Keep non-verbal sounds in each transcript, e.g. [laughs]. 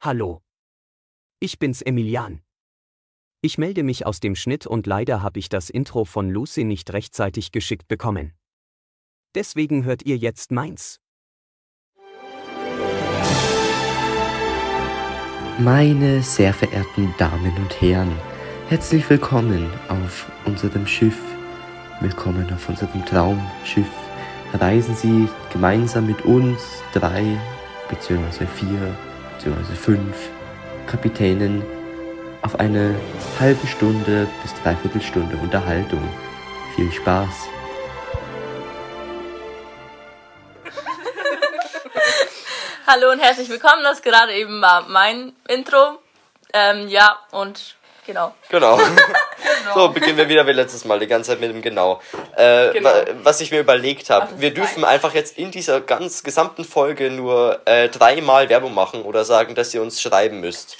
Hallo. Ich bin's Emilian. Ich melde mich aus dem Schnitt und leider habe ich das Intro von Lucy nicht rechtzeitig geschickt bekommen. Deswegen hört ihr jetzt meins. Meine sehr verehrten Damen und Herren, herzlich willkommen auf unserem Schiff. Willkommen auf unserem Traumschiff. Reisen Sie gemeinsam mit uns, drei beziehungsweise vier beziehungsweise fünf Kapitänen, auf eine halbe Stunde bis dreiviertel Stunde Unterhaltung. Viel Spaß! [laughs] Hallo und herzlich willkommen. Das gerade eben war mein Intro. Ähm, ja, und genau. Genau. [laughs] So beginnen wir wieder wie letztes Mal, die ganze Zeit mit dem Genau. Äh, Genau. wa- Was ich mir überlegt habe, wir dürfen fein. einfach jetzt in dieser ganz gesamten Folge nur äh, dreimal Werbung machen oder sagen, dass ihr uns schreiben müsst.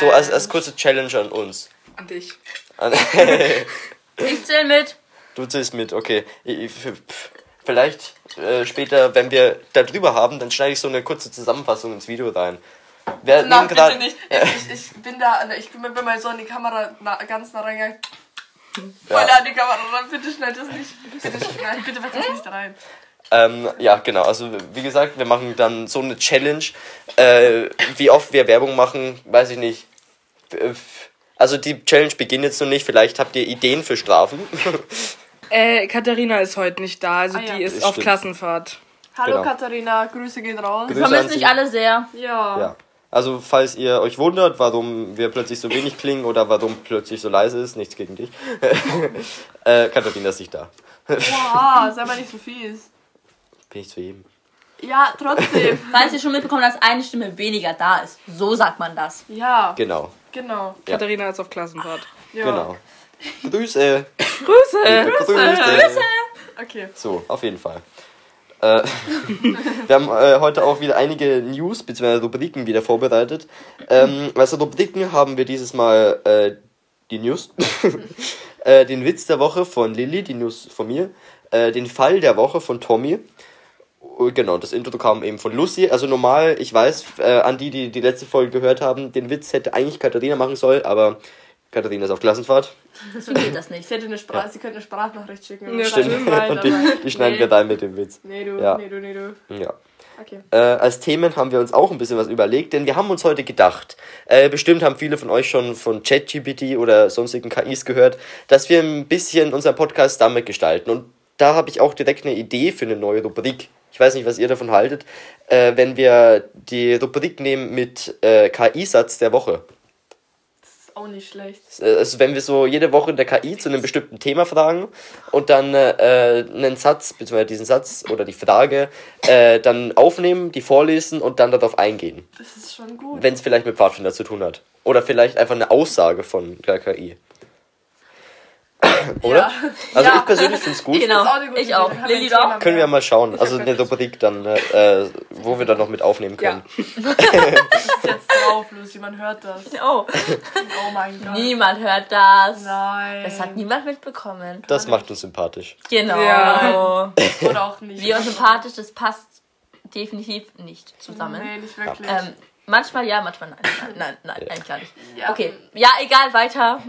So als, als kurze Challenge an uns. An dich. An- [laughs] Ich zähle mit. du zählst mit, okay. Vielleicht äh, später, wenn wir da drüber haben, dann schneide ich so eine kurze Zusammenfassung ins Video rein. Wir Na, nehmen grad- bitte nicht. Ich, ich bin da, ich bin mal so an die Kamera na, ganz nah reingegangen. Ja. Voll nah an die Kamera ran. Bitte schneid das nicht. Bitte schneid, bitte mach das nicht rein. Ähm, ja, genau. Also wie gesagt, wir machen dann so eine Challenge. Äh, wie oft wir Werbung machen, weiß ich nicht. Also die Challenge beginnt jetzt noch nicht. Vielleicht habt ihr Ideen für Strafen. [laughs] Äh, Katharina ist heute nicht da, also Ah, ja. die ist Das auf stimmt. Klassenfahrt. Hallo Genau. Katharina, Grüße gehen raus. Grüße Wir an vermissen Sie. dich alle sehr. Ja. Ja. Also falls ihr euch wundert, warum wir plötzlich so wenig klingen oder warum plötzlich so leise ist, nichts gegen dich. [laughs] äh, Katharina ist nicht da. Boah, sei mal nicht so fies. Bin ich zu jedem. Ja, trotzdem. [laughs] Falls ihr schon mitbekommen habt, dass eine Stimme weniger da ist. So sagt man das. Ja, Genau, genau. Ja. Katharina ist auf Klassenfahrt. Ja. genau. Grüße. Grüße! Grüße. Okay. So, auf jeden Fall. Äh, [laughs] wir haben äh, heute auch wieder einige News bzw. Rubriken wieder vorbereitet. Ähm, als Rubriken haben wir dieses Mal äh, die News, [laughs] äh, den Witz der Woche von Lilly, die News von mir, äh, den Fall der Woche von Tommy. Oh, Genau, das Intro kam eben von Lucy. Also normal, ich weiß, äh, an die, die die letzte Folge gehört haben, den Witz hätte eigentlich Katharina machen sollen, aber Katharina ist auf Klassenfahrt. Deswegen geht das nicht. Sie, hätte eine Sprach sie könnte eine Sprachnachricht schicken. Ja, stimmt. rein, Und die, die schneiden nee. wir rein mit dem Witz. Nee, du, Ja. nee, du, nee, du. Ja. Okay. Äh, als Themen haben wir uns auch ein bisschen was überlegt, denn wir haben uns heute gedacht, äh, bestimmt haben viele von euch schon von ChatGPT oder sonstigen KIs gehört, dass wir ein bisschen unseren Podcast damit gestalten. Und da habe ich auch direkt eine Idee für eine neue Rubrik. Ich weiß nicht, was ihr davon haltet, äh, wenn wir die Rubrik nehmen mit äh, KI-Satz der Woche. Ist auch nicht schlecht. Äh, Also wenn wir so jede Woche der KI zu einem bestimmten Thema fragen und dann äh, einen Satz, beziehungsweise diesen Satz oder die Frage äh, dann aufnehmen, die vorlesen und dann darauf eingehen. Das ist schon gut. Wenn es vielleicht mit Pfadfinder zu tun hat. Oder vielleicht einfach eine Aussage von der KI. [coughs] Oder? Ja. Also Ja. ich persönlich finde es gut. Genau. Auch Ich auch. Lilly doch. mehr. Können wir mal schauen. Also eine Rubrik dann, äh, wo wir dann noch mit aufnehmen können. Ist [laughs] jetzt drauf, Lucy, man hört das. [laughs] Oh, Oh mein Gott. niemand hört das. Nein. Das hat niemand mitbekommen. Das macht uns sympathisch. Genau. Ja. Oder auch nicht. Wir und sympathisch, das passt definitiv nicht zusammen. Nee, nicht wirklich. Ähm, manchmal ja, manchmal nein. [laughs] Nein, nein, nein, eigentlich gar nicht. Ja. Okay, ja, egal, weiter.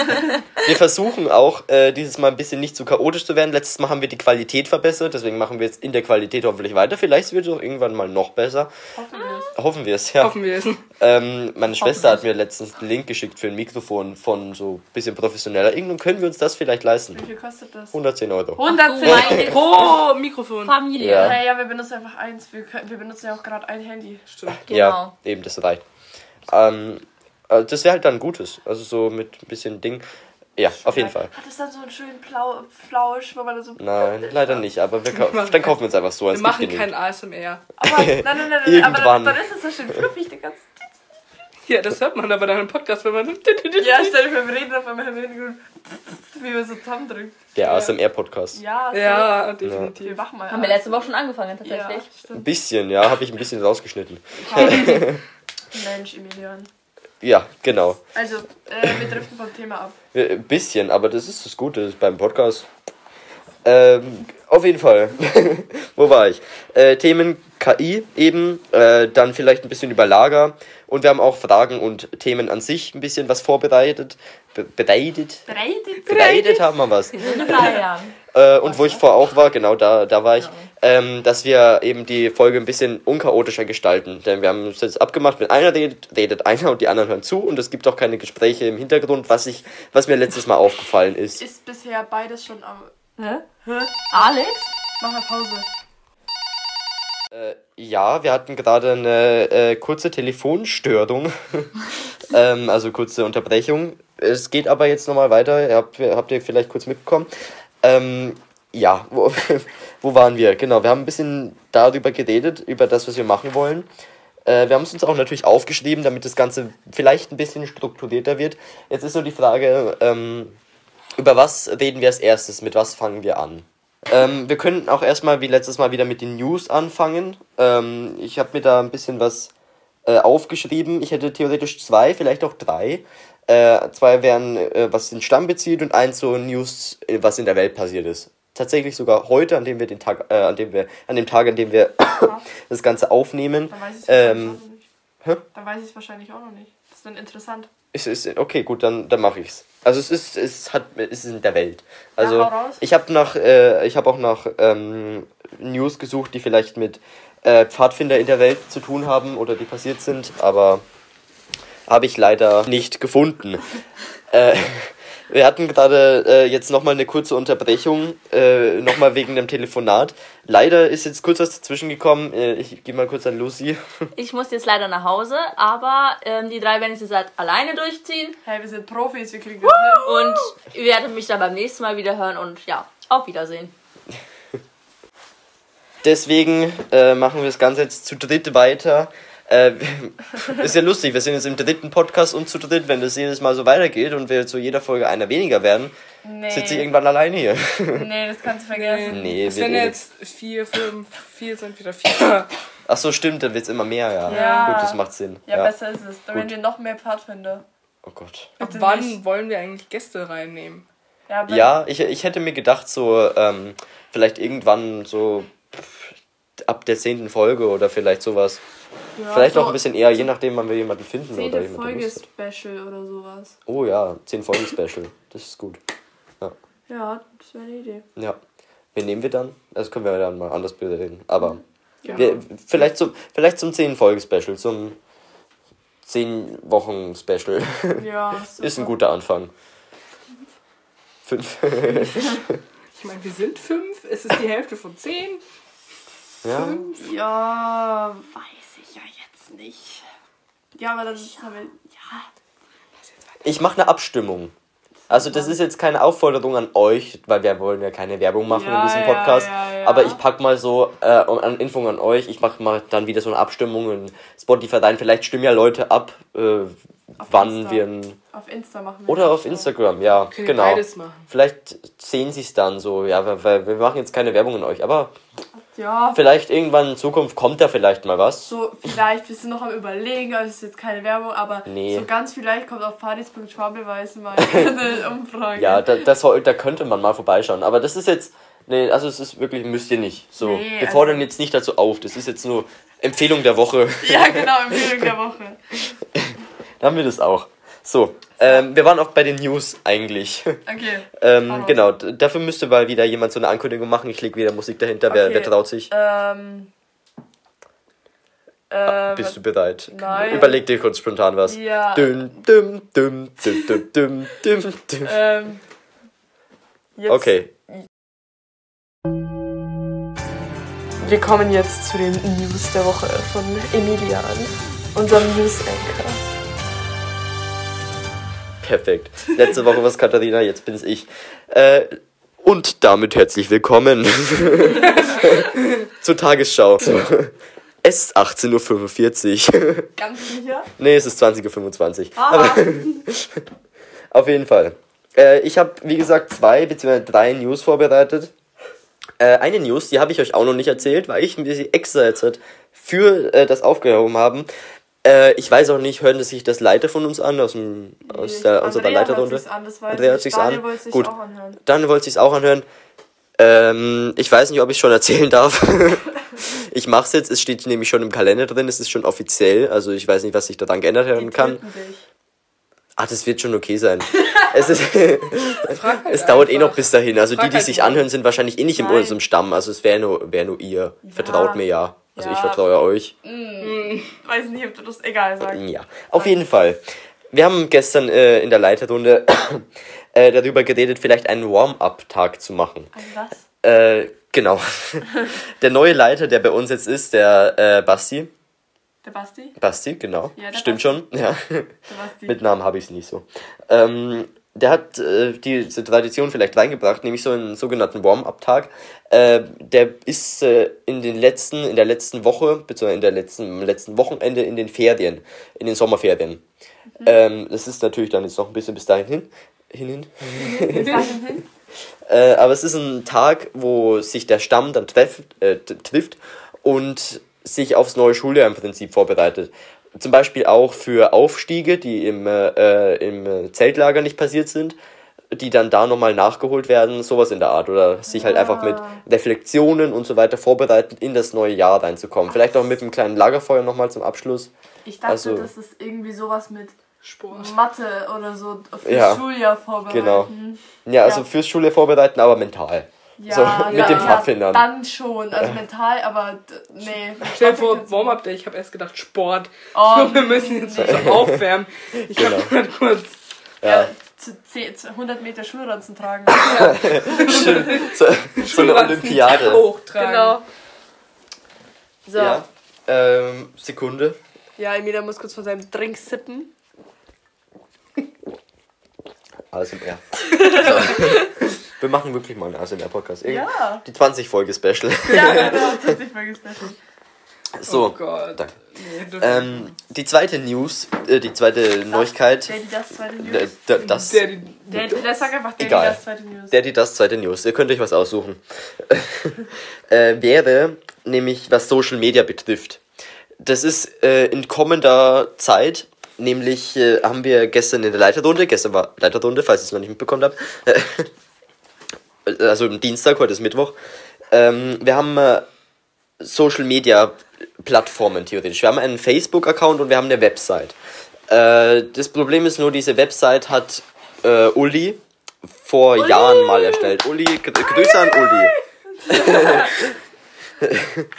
[laughs] Wir versuchen auch, äh, dieses Mal ein bisschen nicht zu chaotisch zu werden. Letztes Mal haben wir die Qualität verbessert, deswegen machen wir jetzt in der Qualität hoffentlich weiter. Vielleicht wird es auch irgendwann mal noch besser. Hoffen wir es. Hoffen wir es, ja. Hoffen wir es. Ähm, meine Schwester hat mir letztens einen Link geschickt für ein Mikrofon von so ein bisschen professioneller. Irgendwann können wir uns das vielleicht leisten. Wie viel kostet das? 110 Euro. 110 Meine Pro Mikrofon. Familie. Ja. Naja, wir benutzen einfach eins. Wir, können, wir benutzen ja auch gerade ein Handy. Stimmt. Genau. Ja, eben, das reicht. Ähm, äh, das wäre halt dann Gutes. Also so mit ein bisschen Ding. Ja, auf jeden Fall. Hat es dann so einen schönen Blau Flausch, wo man da so. Nein, [laughs] leider nicht, aber wir kau dann kaufen wir uns einfach so. Wir Es machen kein ASMR. Aber nein, nein, nein, nein, aber Irgendwann. dann, dann ist es so schön fluffig, der ganze. Ja, das hört man aber dann im Podcast, wenn man. [laughs] Ja, stell dir vor, wir reden auf einmal im Hintergrund, wie wir so zusammendrückt. Der ASMR-Podcast. Ja, so. Ja, Wir definitiv. machen mal. Haben wir letzte Woche schon angefangen, Ja, tatsächlich. Ein stimmt. bisschen, ja, habe ich ein bisschen rausgeschnitten. Mensch, Emilian. Ja, genau. Also, äh, wir driften vom Thema ab. Äh, Ein bisschen, aber das ist das Gute beim Podcast. Ähm, auf jeden Fall. [laughs] Wo war ich? Äh, Themen KI eben, äh, dann vielleicht ein bisschen über Lager und wir haben auch Fragen und Themen an sich ein bisschen was vorbereitet. Be bereitet? Bereitet? Bereitet haben wir was. [laughs] [laughs] Äh, und wo ich vorher auch war, genau da, da war ich, ähm, dass wir eben die Folge ein bisschen unchaotischer gestalten. Denn wir haben uns jetzt abgemacht, wenn einer redet, redet einer und die anderen hören zu und es gibt auch keine Gespräche im Hintergrund, was ich, was mir letztes Mal aufgefallen ist. Ist bisher beides schon am. Hä? Hä? Alex? Mach mal Pause. Äh, ja, wir hatten gerade eine äh, kurze Telefonstörung, [laughs] ähm, also kurze Unterbrechung. Es geht aber jetzt nochmal weiter, habt, ihr- habt ihr vielleicht kurz mitbekommen. Ähm, ja, wo, [laughs] wo waren wir? Genau, wir haben ein bisschen darüber geredet, über das, was wir machen wollen. Äh, wir haben es uns auch natürlich aufgeschrieben, damit das Ganze vielleicht ein bisschen strukturierter wird. Jetzt ist nur die Frage, ähm, über was reden wir als erstes, mit was fangen wir an? Ähm, wir könnten auch erstmal wie letztes Mal wieder mit den News anfangen. Ähm, ich habe mir da ein bisschen was äh, aufgeschrieben. Ich hätte theoretisch zwei, vielleicht auch drei. Äh, zwei wären, äh, was den Stamm bezieht und eins so News, äh, was in der Welt passiert ist. Tatsächlich sogar heute, an dem wir den Tag, äh, an dem wir, an dem Tag, an dem wir [coughs] das Ganze aufnehmen. Dann weiß ich es Ähm, es wahrscheinlich auch noch nicht. Das ist dann interessant. Es ist, okay, gut, dann, dann mache ich's. Also es ist, es hat, es ist in der Welt. Also raus. ich habe nach, äh, ich habe auch nach ähm, News gesucht, die vielleicht mit äh, Pfadfinder in der Welt zu tun haben oder die passiert sind, aber habe ich leider nicht gefunden. [laughs] äh, wir hatten gerade äh, jetzt nochmal eine kurze Unterbrechung, äh, nochmal wegen dem Telefonat. Leider ist jetzt kurz was dazwischen gekommen. Äh, ich gehe mal kurz an Lucy. [laughs] Ich muss jetzt leider nach Hause, aber ähm, die drei werden es jetzt halt alleine durchziehen Hey, wir sind Profis, wir kriegen das hin. und ihr werdet mich dann beim nächsten Mal wieder hören und ja, auf Wiedersehen. Deswegen äh, machen wir das Ganze jetzt zu dritt weiter. Äh, [laughs] ist ja lustig, wir sind jetzt im dritten Podcast und zu dritt, wenn das jedes Mal so weitergeht und wir zu jeder Folge einer weniger werden, Nee. sitze ich irgendwann alleine hier. [laughs] Nee, das kannst du vergessen. Nee, werden reden- jetzt vier, fünf, vier sind wieder vier. Ach so, stimmt, dann wird es immer mehr, ja. Ja. Gut, das macht Sinn. Ja, Ja. besser ist es. Dann werden wir noch mehr Pfadfinder. Oh Gott. Ab wann nicht. wollen wir eigentlich Gäste reinnehmen? Ja, Ja, ich, ich hätte mir gedacht, so, ähm, vielleicht irgendwann so pff, ab der zehnten Folge oder vielleicht sowas. Ja, vielleicht so auch ein bisschen eher, je nachdem, wann wir jemanden finden oder Zehnte jemanden Folge Lust hat. Special oder sowas. Oh ja, 10 Folgen Special. Das ist gut. Ja, das wäre eine Idee. Ja. Wen nehmen wir dann? Das können wir dann mal anders bereden. Aber Ja. wir, vielleicht zum, vielleicht zum 10-Folge-Special, zum 10-Wochen-Special. Ja, [laughs] Ist ein guter Anfang. Fünf. [laughs] Ich meine, wir sind fünf, es ist die Hälfte von zehn. ja. Ja, weiß ja nicht. Ja, aber dann haben wir. Ja. Ich mache eine Abstimmung. Also das ist jetzt keine Aufforderung an euch, weil wir wollen ja keine Werbung machen Ja, in diesem ja, Podcast. ja, ja. Aber ich pack mal so äh, an Info an euch. Ich mache mal dann wieder so eine Abstimmung in Spotify rein. Vielleicht stimmen ja Leute ab, äh, wann Insta. wir ein Auf Insta machen wir. Oder auf. Instagram, ja, Können wir genau. beides machen. Vielleicht sehen sie es dann so, ja, weil, weil wir machen jetzt keine Werbung an euch, aber Ja, vielleicht irgendwann in Zukunft kommt da vielleicht mal was. so vielleicht, wir sind noch am überlegen, also es ist jetzt keine Werbung, aber Nee. so ganz vielleicht kommt auf partys.schwabeweise mal [laughs] eine Umfrage. Ja, da, das da könnte man mal vorbeischauen, aber das ist jetzt, nee, also es ist wirklich, müsst ihr nicht. So, Nee, wir fordern also- jetzt nicht dazu auf, das ist jetzt nur Empfehlung der Woche. Ja, genau, Empfehlung der Woche. [laughs] Dann haben wir das auch. So, ähm, wir waren auch bei den News eigentlich. [laughs] Okay. ähm, genau, dafür müsste mal wieder jemand so eine Ankündigung machen. Ich lege wieder Musik dahinter. Wer, Okay. wer traut sich? Ähm. Ähm, Bist du bereit? Nein. Überleg dir kurz spontan was. Ja. Düm, düm, düm, düm, düm, düm, düm, düm. Ähm. Jetzt, Okay, Wir kommen jetzt zu den News der Woche von Emilian, unserem News-Anchor. Perfekt. Letzte Woche war es Katharina, jetzt bin es ich. Äh, und damit herzlich willkommen [laughs] zur Tagesschau. So. Es ist 18.45 Uhr. Ganz sicher? nee, es ist 20.25 Uhr. Aha. Auf jeden Fall. Äh, ich habe, wie gesagt, zwei bzw. drei News vorbereitet. Äh, eine News, die habe ich euch auch noch nicht erzählt, weil ich mir sie extra jetzt halt für äh, das aufgehoben haben. Äh, ich weiß auch nicht, hören sich das Leiter von uns an, aus, dem, aus der, unserer Andrea Leiterrunde? sich's Andrea hört ich. sich's an. wollte sich Gut. auch anhören. Dann wollte ich es auch anhören. Ähm, ich weiß nicht, ob ich schon erzählen darf. [laughs] ich mach's jetzt, es steht nämlich schon im Kalender drin, es ist schon offiziell, also ich weiß nicht, was sich daran geändert werden kann. dich. Ah, das wird schon okay sein. [laughs] es ist, halt [laughs] es dauert eh noch bis dahin. Also die, Frag die halt sich anhören, sind wahrscheinlich eh nicht in Nein. unserem Stamm. Also es wäre nur, wär nur ihr. Vertraut mir ja. Also ich Ja. vertraue euch. Weiß nicht, ob du das egal sagst. Ja, auf jeden Fall. Wir haben gestern äh, in der Leiterrunde [coughs] äh, darüber geredet, vielleicht einen Warm-up-Tag zu machen. Also was? Äh, genau. [laughs] der neue Leiter, der bei uns jetzt ist, der äh, Basti. Der Basti? Basti, genau. Ja, Stimmt Basti. schon. Ja. Der Basti. Mit Namen habe ich es nicht so. Ähm, der hat äh, diese Tradition vielleicht reingebracht, nämlich so einen sogenannten Warm-up-Tag. Äh, der ist äh, in den letzten, in der letzten Woche, beziehungsweise in der letzten, im letzten Wochenende in den Ferien, in den Sommerferien. Ähm, das ist natürlich dann jetzt noch ein bisschen bis dahin hin. hin, hin. Bis dahin hin. [laughs] Äh, aber es ist ein Tag, wo sich der Stamm dann treff, äh, trifft und sich aufs neue Schuljahr im Prinzip vorbereitet. Zum Beispiel auch für Aufstiege, die im, äh, äh, im Zeltlager nicht passiert sind, die dann da nochmal nachgeholt werden, sowas in der Art. Oder sich halt einfach mit Reflexionen und so weiter vorbereiten, in das neue Jahr reinzukommen. Vielleicht auch mit einem kleinen Lagerfeuer nochmal zum Abschluss. Ich dachte, Also- das ist irgendwie sowas mit Sport. Mathe oder so fürs Ja. Schuljahr vorbereiten. Genau. Ja, also Ja. fürs Schuljahr vorbereiten, aber mental. Ja, So, [laughs] mit ja, den ja, Pfadfindern. Dann schon, also mental, aber nee. Stell dir vor, Warm-Up Day, ich habe erst gedacht Sport. Oh, [laughs] wir müssen jetzt so aufwärmen. Ich Genau. hab mal kurz. ja. zu, zehn- zu 100 Meter Schulranzen tragen. [laughs] So, so eine Olympiade. Hochtragen. genau. So. Ja. Ja. Ähm, Sekunde. Emilia muss kurz von seinem Drink sippen. ASMR. So. Wir machen wirklich mal einen ASMR-Podcast. Ja. Die 20-Folge-Special. [laughs] Ja, genau, [laughs] das hat sich voll gespecial. So. Oh Gott. Danke. Nee, das Ähm, die zweite News, äh, die zweite Neuigkeit. Daddy, das zweite äh, News. d- das, der, die, Daddy, das sag einfach Daddy, Egal. das zweite News. Daddy, das zweite News. Ihr könnt euch was aussuchen. [laughs] äh, wäre nämlich, was Social Media betrifft. Das ist äh, in kommender Zeit, nämlich äh, haben wir gestern in der Leiterrunde, gestern war Leiterrunde, falls ihr es noch nicht mitbekommen habt, also am Dienstag, heute ist Mittwoch, ähm, wir haben äh, Social Media Plattformen theoretisch. Wir haben einen Facebook-Account und wir haben eine Website. Äh, das Problem ist nur, diese Website hat äh, Uli vor Jahren mal erstellt. Uli, Gr- Grüße an Uli. [laughs]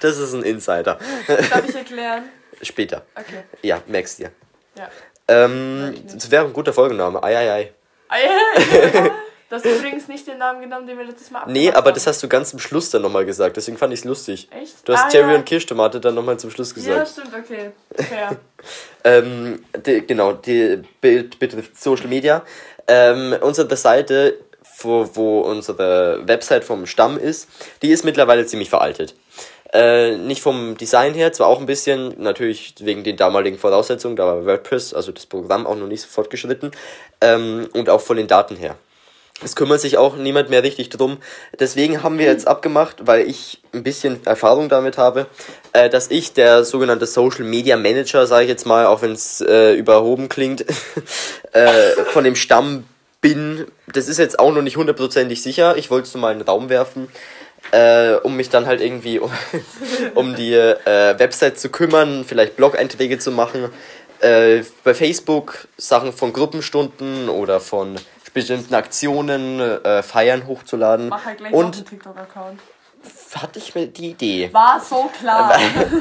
das ist ein Insider. Darf ich erklären? Später. Okay. Ja, merkst dir. Ja. Ähm, das wäre ein guter Folgenname. Ei, ei, ei. Ah, ja, ja. Du hast übrigens nicht den Namen genommen, den wir letztes Mal Nee, aber haben. das hast du ganz zum Schluss dann nochmal gesagt. Deswegen fand ich es lustig. Echt? Du hast Ah, Cherry ja. und Kirschtomate dann nochmal zum Schluss Ja, gesagt. stimmt, okay. [laughs] Fair. Ähm, die, genau, die betrifft Social Media. Ähm, unsere Seite, wo, wo unsere Website vom Stamm ist, die ist mittlerweile ziemlich veraltet. Äh, nicht vom Design her, zwar auch ein bisschen, natürlich wegen den damaligen Voraussetzungen, da war WordPress, also das Programm auch noch nicht so fortgeschritten, ähm, und auch von den Daten her. Es kümmert sich auch niemand mehr richtig drum. Deswegen haben wir jetzt abgemacht, weil ich ein bisschen Erfahrung damit habe, äh, dass ich der sogenannte Social Media Manager, sage ich jetzt mal, auch wenn es äh, überhoben klingt, [laughs] äh, von dem Stamm bin. Das ist jetzt auch noch nicht hundertprozentig sicher. Ich wollte es nur mal in den Raum werfen, äh, um mich dann halt irgendwie um, [laughs] um die äh, Website zu kümmern, vielleicht Blog-Einträge zu machen. Äh, bei Facebook Sachen von Gruppenstunden oder von bestimmten Aktionen, äh, Feiern hochzuladen. Mach halt gleich Und einen TikTok-Account. hatte ich mir die Idee. War so klar.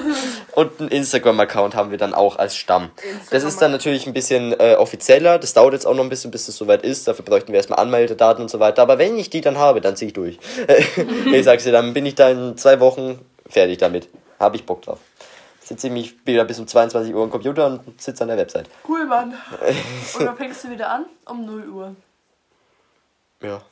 [laughs] Und einen Instagram-Account haben wir dann auch als Stamm. Das ist dann natürlich ein bisschen äh, offizieller. Das dauert jetzt auch noch ein bisschen, bis das soweit ist. Dafür bräuchten wir erstmal Anmeldedaten und so weiter. Aber wenn ich die dann habe, dann ziehe ich durch. [laughs] ich sag's dir, dann bin ich da in zwei Wochen fertig damit. Habe ich Bock drauf. Sitze ich mich wieder bis um 22 Uhr am Computer und sitze an der Website. cool, Mann. [laughs] Und dann fängst du wieder an? Um 0 Uhr. Ja.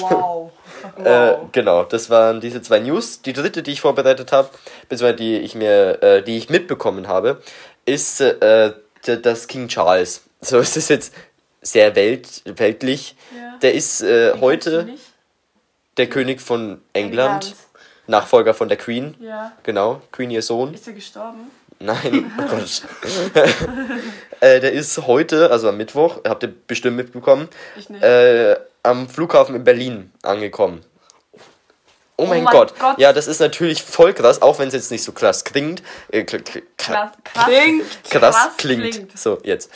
Wow. [laughs] Äh, genau, das waren diese zwei News. Die dritte, die ich vorbereitet habe, beziehungsweise die ich mir, äh, die ich mitbekommen habe, ist äh, das King Charles. [laughs] So ist es jetzt sehr welt weltlich. Ja. Der ist äh, heute der König von England, England. Nachfolger von der Queen. Ja. Genau, Queen ihr Sohn. Ist er gestorben? Nein, [laughs] oh Gott. [laughs] äh, der ist heute, also am Mittwoch, habt ihr bestimmt mitbekommen, äh, am Flughafen in Berlin angekommen. Oh mein, mein Gott. Gott. Ja, das ist natürlich voll krass, auch wenn es jetzt nicht so krass klingt. Äh, kl kl Krass, krass. Klingt. krass, krass klingt. klingt. So, jetzt.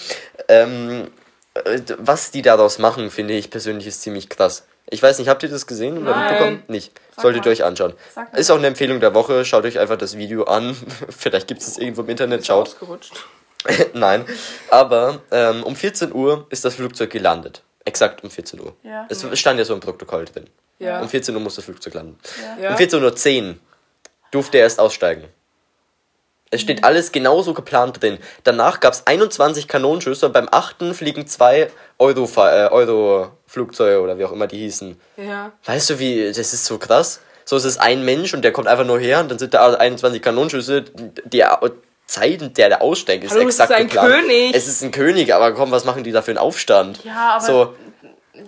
Ähm, äh, was die daraus machen, finde ich persönlich ist ziemlich krass. Ich weiß nicht, habt ihr das gesehen oder Nein. mitbekommen? Nicht. Sag Solltet mal. ihr euch anschauen. Ist auch eine Empfehlung der Woche. Schaut euch einfach das Video an. [laughs] Vielleicht gibt es es irgendwo im Internet. Schaut. Ausgerutscht. [laughs] Nein. Aber ähm, um 14 Uhr ist das Flugzeug gelandet. Exakt um 14 Uhr. Ja. Es stand ja so im Protokoll drin. Ja. Um 14 Uhr muss das Flugzeug landen. ja. Um 14.10 Uhr durfte er erst aussteigen. Es steht alles genauso geplant drin. Danach gab es 21 Kanonenschüsse und beim 8. fliegen zwei Euro, äh, Euro-Flugzeuge oder wie auch immer die hießen. ja. Weißt du, wie, das ist so krass. So ist es ein Mensch und der kommt einfach nur her und dann sind da 21 Kanonenschüsse. Die Zeit, in der der aussteigt, ist Hallo, es exakt ist ein geplant. König. Es ist ein König, aber komm, was machen die da für einen Aufstand? Ja, aber. So,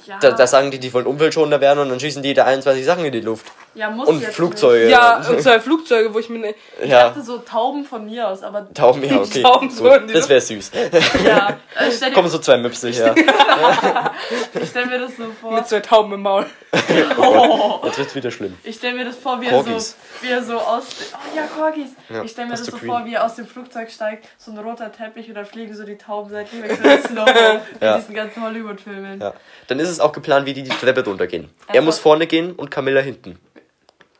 ja, da, da sagen die, die wollen umweltschonender werden und dann schießen die da 21 Sachen in die Luft. ja, muss Und jetzt Flugzeuge. Ja, [laughs] und zwei Flugzeuge, wo ich mir. Ne. Ich Ja, dachte so Tauben von mir aus, aber. Tauben, ja, okay. [laughs] Tauben so das wäre süß. Ja. äh, [laughs] Stell dir, Kommen so zwei Möpse her. ich stell mir das so vor. mit zwei Tauben im Maul. Jetzt wird's wieder schlimm. Ich stelle mir das vor, wie er, so, Corgis. wie er so aus. Oh ja, Corgis. Ja, ich stelle mir das so Queen. vor, wie er aus dem Flugzeug steigt, so ein roter Teppich und dann fliegen so die Tauben seitlich weg, so in Slow wie Ja. in diesen ganzen Hollywood-Filmen. Ja. Dann ist es auch geplant, wie die die Treppe runtergehen. Er Also- muss vorne gehen und Camilla hinten.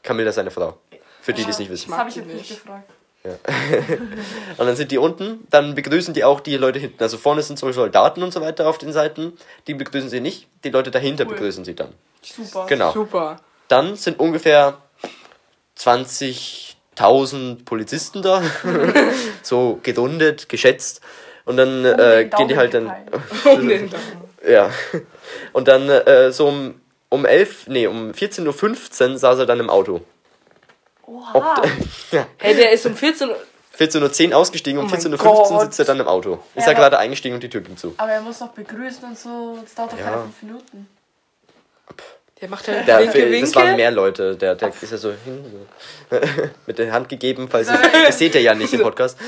Camilla ist seine Frau. Für die, die es nicht wissen. Das habe ich jetzt nicht gefragt. [laughs] Und dann sind die unten, dann begrüßen die auch die Leute hinten. Also vorne sind so Soldaten und so weiter auf den Seiten. Die begrüßen sie nicht. Die Leute dahinter Cool. begrüßen sie dann. Super. Genau. Super. Dann sind ungefähr 20.000 Polizisten da. [laughs] so gerundet, geschätzt. Und dann Um äh, gehen die halt dann. [laughs] Um. Ja. Und dann äh, so um, um 11, nee, um 14.15 Uhr saß er dann im Auto. Oha. Hey, [laughs] der ist um 14 Uhr. 14.10 Uhr ausgestiegen, um Oh mein 14.15 Uhr sitzt er dann im Auto. Ist Ja, er aber- gerade eingestiegen und die Tür ging zu. Aber er muss doch begrüßen und so. Das dauert doch Ja. keine fünf Minuten. Der macht halt Der, Winke, Winke. das waren mehr Leute. Der, der ist ja so hin, so. [laughs] mit der Hand gegeben, falls ihr, das seht ihr ja nicht im [laughs] Podcast.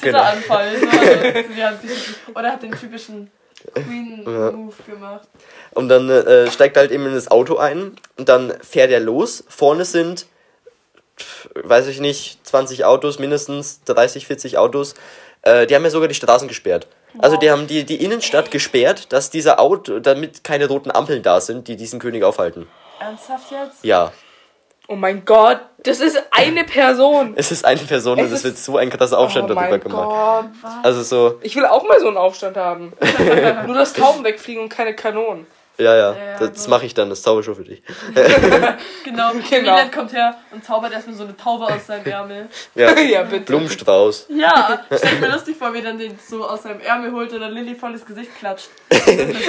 Genau. Anfall. So, also, Oder hat den typischen Queen-Move gemacht. Und dann äh, steigt er halt eben in das Auto ein und dann fährt er los. Vorne sind, weiß ich nicht, 20 Autos, mindestens 30, 40 Autos. Äh, die haben ja sogar die Straßen gesperrt. Also die haben die, die Innenstadt gesperrt, dass dieser Auto, damit keine roten Ampeln da sind, die diesen König aufhalten. Ernsthaft jetzt? Ja, Oh mein Gott, das ist eine Person. es ist eine Person und Es es ist- wird so ein krasser Aufstand oh darüber mein gemacht. Gott. Also so, Ich will auch mal so einen Aufstand haben. [laughs] Nur dass Tauben wegfliegen und keine Kanonen. Ja, ja, das so. mache ich dann, das zauber ich schon für dich. [laughs] Genau. [laughs] Genau. Milan kommt her und zaubert erstmal so eine Taube aus seinem Ärmel. [laughs] Ja, ja, bitte. Blumenstrauß. Ja, stell mir lustig vor, wie dann den so aus seinem Ärmel holt und dann Lilly volles Gesicht klatscht.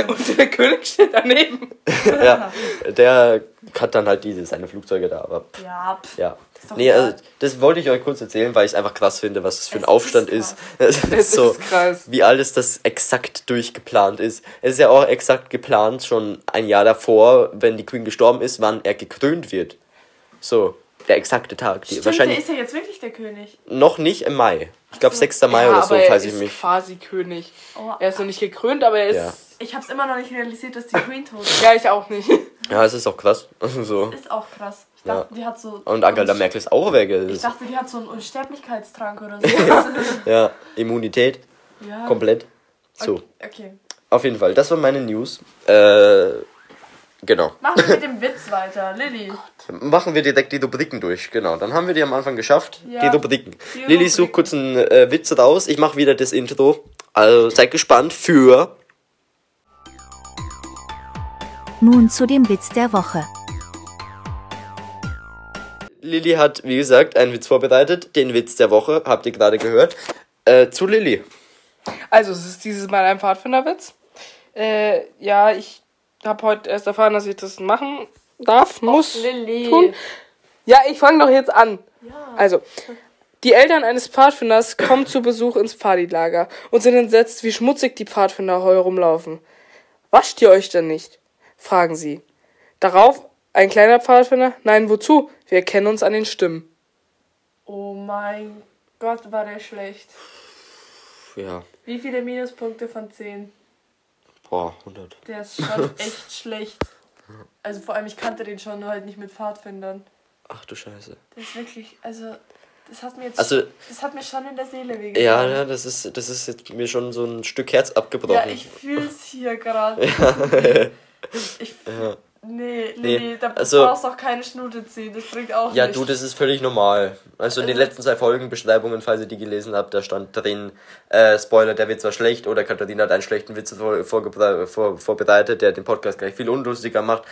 Und der König steht daneben. Ja, der hat dann halt diese, seine Flugzeuge da, aber pff, Ja, pff. ja. Nee, also das wollte ich euch kurz erzählen, weil ich es einfach krass finde, was es für ein Es Aufstand ist ist. [laughs] Ist so, ist krass. wie alles das exakt durchgeplant ist. Es ist ja auch exakt geplant, schon ein Jahr davor, wenn die Queen gestorben ist, wann er gekrönt wird. So, der exakte Tag. Die, Stimmt, der wahrscheinlich ist ja jetzt wirklich der König. noch nicht im Mai. Ich glaube so. 6. Mai ja, oder so, aber er falls ich ist mich. quasi König. Oh, Er ist noch nicht gekrönt, aber er ist. Ja. ich hab's immer noch nicht realisiert, dass die [laughs] Queen tot ist. Ja, ich auch nicht. [laughs] Ja, es ist auch krass. [laughs] so. Ist auch krass. Ich Ja. dachte, die hat so. Und Angela Merkel ist auch weg. Ich dachte, die hat so einen Unsterblichkeitstrank oder so. Ja, Immunität, ja. komplett. So. Okay. Auf jeden Fall, das waren meine News. Äh, genau. Machen wir mit dem Witz weiter. Lilly. [laughs] Machen wir direkt die Rubriken durch. Genau, dann haben wir die am Anfang geschafft. Ja. Die Rubriken. Die Lilly Rubriken. sucht kurz einen äh, Witz raus. Ich mache wieder das Intro. Also seid gespannt für. Nun zu dem Witz der Woche. Lilly hat, wie gesagt, einen Witz vorbereitet. Den Witz der Woche, habt ihr gerade gehört. Äh, zu Lilly. Also, es ist dieses Mal ein Pfadfinderwitz. Äh, ja, ich habe heute erst erfahren, dass ich das machen darf, muss, Lilly. tun. Ja, ich fange doch jetzt an. Also, die Eltern eines Pfadfinders kommen zu Besuch ins Pfadilager und sind entsetzt, wie schmutzig die Pfadfinder heu rumlaufen. Wascht ihr euch denn nicht? fragen sie. Darauf ein kleiner Pfadfinder, nein, wozu? Wir erkennen uns an den Stimmen. Oh mein Gott, war der schlecht. Ja, Wie viele Minuspunkte von 10? Boah, 100. Der ist schon [laughs] echt schlecht. Also vor allem, ich kannte den schon, nur halt nicht mit Pfadfindern. Ach du Scheiße. Das ist wirklich, also, das hat mir jetzt, Also- das hat mir schon in der Seele wehgetan. Ja, ja, das ist, das ist jetzt mir schon so ein Stück Herz abgebrochen. Ja, ich fühl's hier gerade. [laughs] Ich, Ja. Nee, nee, Nee, da also- brauchst du auch keine Schnute ziehen, das bringt auch Ja, nichts. du, das ist völlig normal. Also in den Also- letzten zwei Folgenbeschreibungen, falls ihr die gelesen habt, da stand drin, äh, Spoiler, der Witz war schlecht oder Katharina hat einen schlechten Witz vor, vor, vorbereitet, der den Podcast gleich viel unlustiger macht.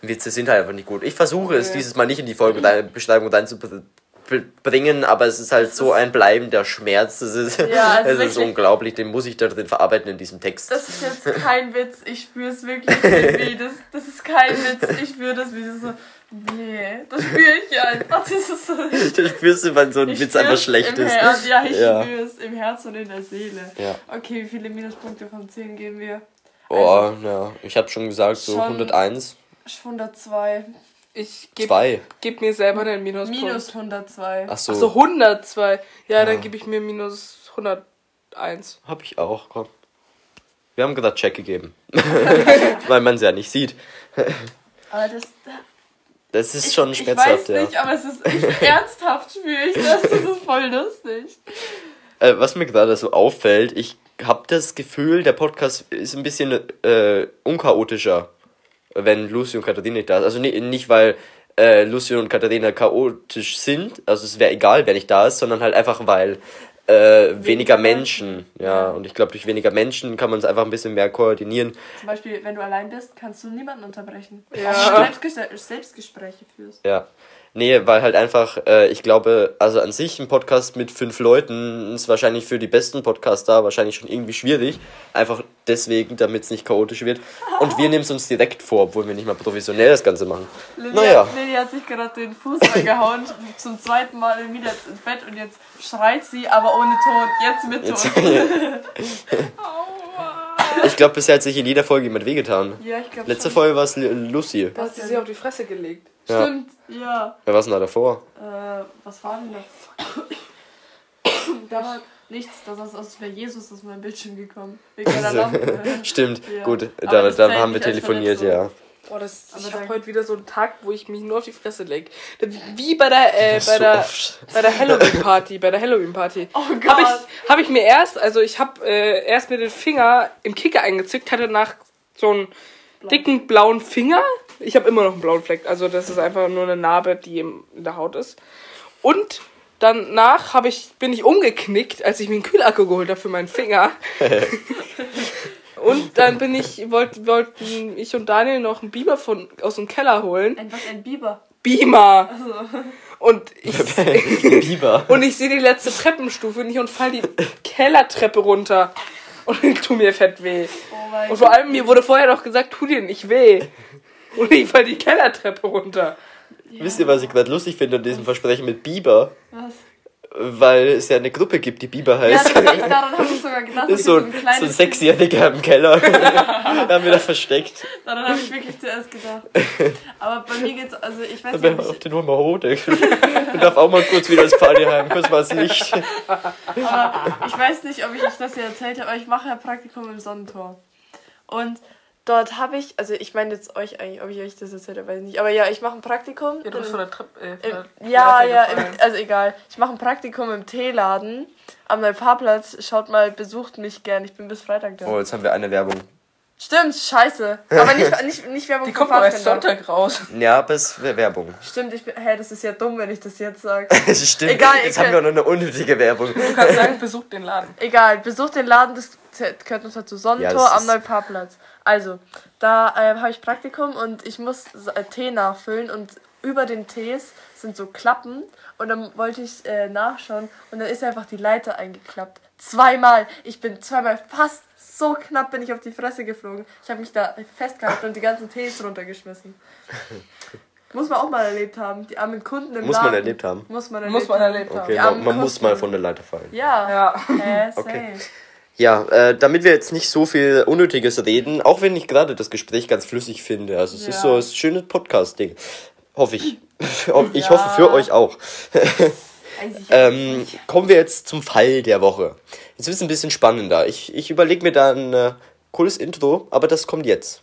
Witze sind halt einfach nicht gut. Ich versuche es Okay. dieses Mal nicht in die Folgenbeschreibung [clears throat] reinzubringen, aber es ist halt so ein bleibender Schmerz. Das ist, Ja, also [laughs] es ist unglaublich, den muss ich da drin verarbeiten in diesem Text. Das ist jetzt kein Witz, ich spüre es wirklich wie das, das ist kein Witz, ich spüre das wie das so. Nee, das spüre ich einfach. Das ist so, Da spürst du, wenn so ein ich Witz einfach schlecht im ist. Herz, ja, ich Ja. spüre es im Herz und in der Seele. Ja. Okay, wie viele Minuspunkte von 10 geben wir? Oh, ja. Ich habe schon gesagt, so Schon- 101. 102. Ich gebe Zwei. geb mir selber einen Minuspunkt. Minus 102. Ach so. Achso, 102. Ja, Ja. dann gebe ich mir minus 101. Hab ich auch, komm. Wir haben gerade Check gegeben. [laughs] Weil man es ja nicht sieht. Aber das. Das ist schon ich schmerzhaft, weiß ja. nicht, aber es ist ich, [laughs] ernsthaft spüre ich das. Das ist voll lustig. Äh, was mir gerade so auffällt, ich habe das Gefühl, der Podcast ist ein bisschen äh, unchaotischer, wenn Lucy und Katharina nicht da sind. Also ni- nicht, weil äh, Lucy und Katharina chaotisch sind, also es wäre egal, wer nicht da ist, sondern halt einfach, weil äh, weniger Menschen, ja, und ich glaube, durch weniger Menschen kann man es einfach ein bisschen mehr koordinieren. Zum Beispiel, wenn du allein bist, kannst du niemanden unterbrechen. Ja. Selbstges Selbstgespräche führst. Ja. Nee, weil halt einfach, äh, ich glaube, also an sich ein Podcast mit fünf Leuten ist wahrscheinlich für die besten Podcaster wahrscheinlich schon irgendwie schwierig. Einfach deswegen, damit es nicht chaotisch wird. Und wir nehmen es uns direkt vor, obwohl wir nicht mal professionell das Ganze machen. Lilly, Naja. Lilly hat sich gerade den Fuß angehauen, [laughs] zum zweiten Mal wieder ins Bett und jetzt schreit sie, aber ohne Ton. Jetzt mit Jetzt, Ton. [laughs] [laughs] Aua. Ich glaube, bisher hat sich in jeder Folge jemand wehgetan. Ja, ich glaube Letzte Folge war es Lucy. Da hat sie sich auf die Fresse gelegt. Ja. Stimmt, ja. Wer war denn da davor? Äh, was war denn da? da war nichts, das ist aus wäre Jesus aus meinem Bildschirm gekommen. Wegen meiner [laughs] Lampe. Stimmt, Ja. gut, da, da zählt haben wir telefoniert, ja. Boah, das, Aber ich habe heute wieder so einen Tag, wo ich mich nur auf die Fresse leg. Wie bei der, äh, So bei der, oft. bei der Halloween-Party, bei der Halloween-Party. Oh Gott. Habe ich, hab ich mir erst, also ich habe äh, erst mir den Finger im Kicker eingezückt, hatte nach so einen dicken blauen Finger. Ich habe immer noch einen blauen Fleck, also das ist einfach nur eine Narbe, die in der Haut ist. Und danach hab ich, bin ich umgeknickt, als ich mir einen Kühlakku geholt habe für meinen Finger. [laughs] [laughs] Und dann bin ich, wollt, wollten ich und Daniel noch einen Biber von, aus dem Keller holen. Ein, was, ein Biber. Beamer. Und ich, [laughs] Biber. und ich sehe die letzte Treppenstufe nicht und fall die Kellertreppe runter. Und [laughs] ich tu mir fett weh. Oh mein Und vor allem, mir wurde vorher noch gesagt, tu dir nicht weh. Und ich fall die Kellertreppe runter. Wisst ihr, was ich gerade lustig finde an diesem Versprechen mit Biber? Was? Weil es ja eine Gruppe gibt, die Biber Ja, heißt. das, ich, daran habe ich sogar gedacht. [laughs] ist dass so ich ein, so ein so ein kleines Sechsjähriger im Keller. [laughs] [laughs] haben wir da versteckt. Daran habe ich wirklich zuerst gedacht. Aber bei mir geht's, also ich weiß nicht, auf ich, den wir hoch. Der darf auch mal kurz wieder ins Partyheim. Kurz mal das Licht. aber ich weiß nicht, ob ich euch das hier erzählt habe, aber ich mache ja Praktikum im Sonnentor. Und dort habe ich, also ich meine jetzt euch eigentlich, ob ich euch das erzählt habe, weiß ich nicht. Aber ja, ich mache ein Praktikum. Ja, du bist von der Treppe. Äh, von Im, der ja, ja, im, also egal. Ich mache ein Praktikum im Teeladen am Neufahrplatz. Schaut mal, besucht mich gern. Ich bin bis Freitag da. Oh, jetzt haben wir eine Werbung. Stimmt, scheiße. Aber nicht, [laughs] nicht, nicht Werbung Die kommt aber erst. Sonntag raus. Ja, wäre Werbung. Stimmt, ich bin, hä, das ist ja dumm, wenn ich das jetzt sage. [laughs] Stimmt. Egal, jetzt ihr haben wir noch eine unnötige Werbung. Du kannst sagen, [laughs] besuch den Laden. Egal, besucht den Laden, das gehört uns zu Ja, Sonnentor das am Neufahrplatz. Also, da ähm, habe ich Praktikum und ich muss äh, Tee nachfüllen und über den Tees sind so Klappen und dann wollte ich äh, nachschauen und dann ist einfach die Leiter eingeklappt. Zweimal. Ich bin zweimal fast so knapp bin ich auf die Fresse geflogen. Ich habe mich da festgehalten und die ganzen Tees runtergeschmissen. [laughs] Muss man auch mal erlebt haben. Die armen Kunden im Muss Laden. man erlebt haben. Muss man erlebt Muss man haben. erlebt haben. Okay, man, man muss mal von der Leiter fallen. Ja. Ja. Äh, safe. Okay. Ja, äh, damit wir jetzt nicht so viel Unnötiges reden, auch wenn ich gerade das Gespräch ganz flüssig finde. Also es ja. ist so ein schönes Podcast-Ding. Hoffe ich. [laughs] ich ja. hoffe für euch auch. [laughs] ähm, kommen wir jetzt zum Fall der Woche. Jetzt wird es ein bisschen spannender. Ich, ich überlege mir da ein äh, cooles Intro, aber das kommt jetzt.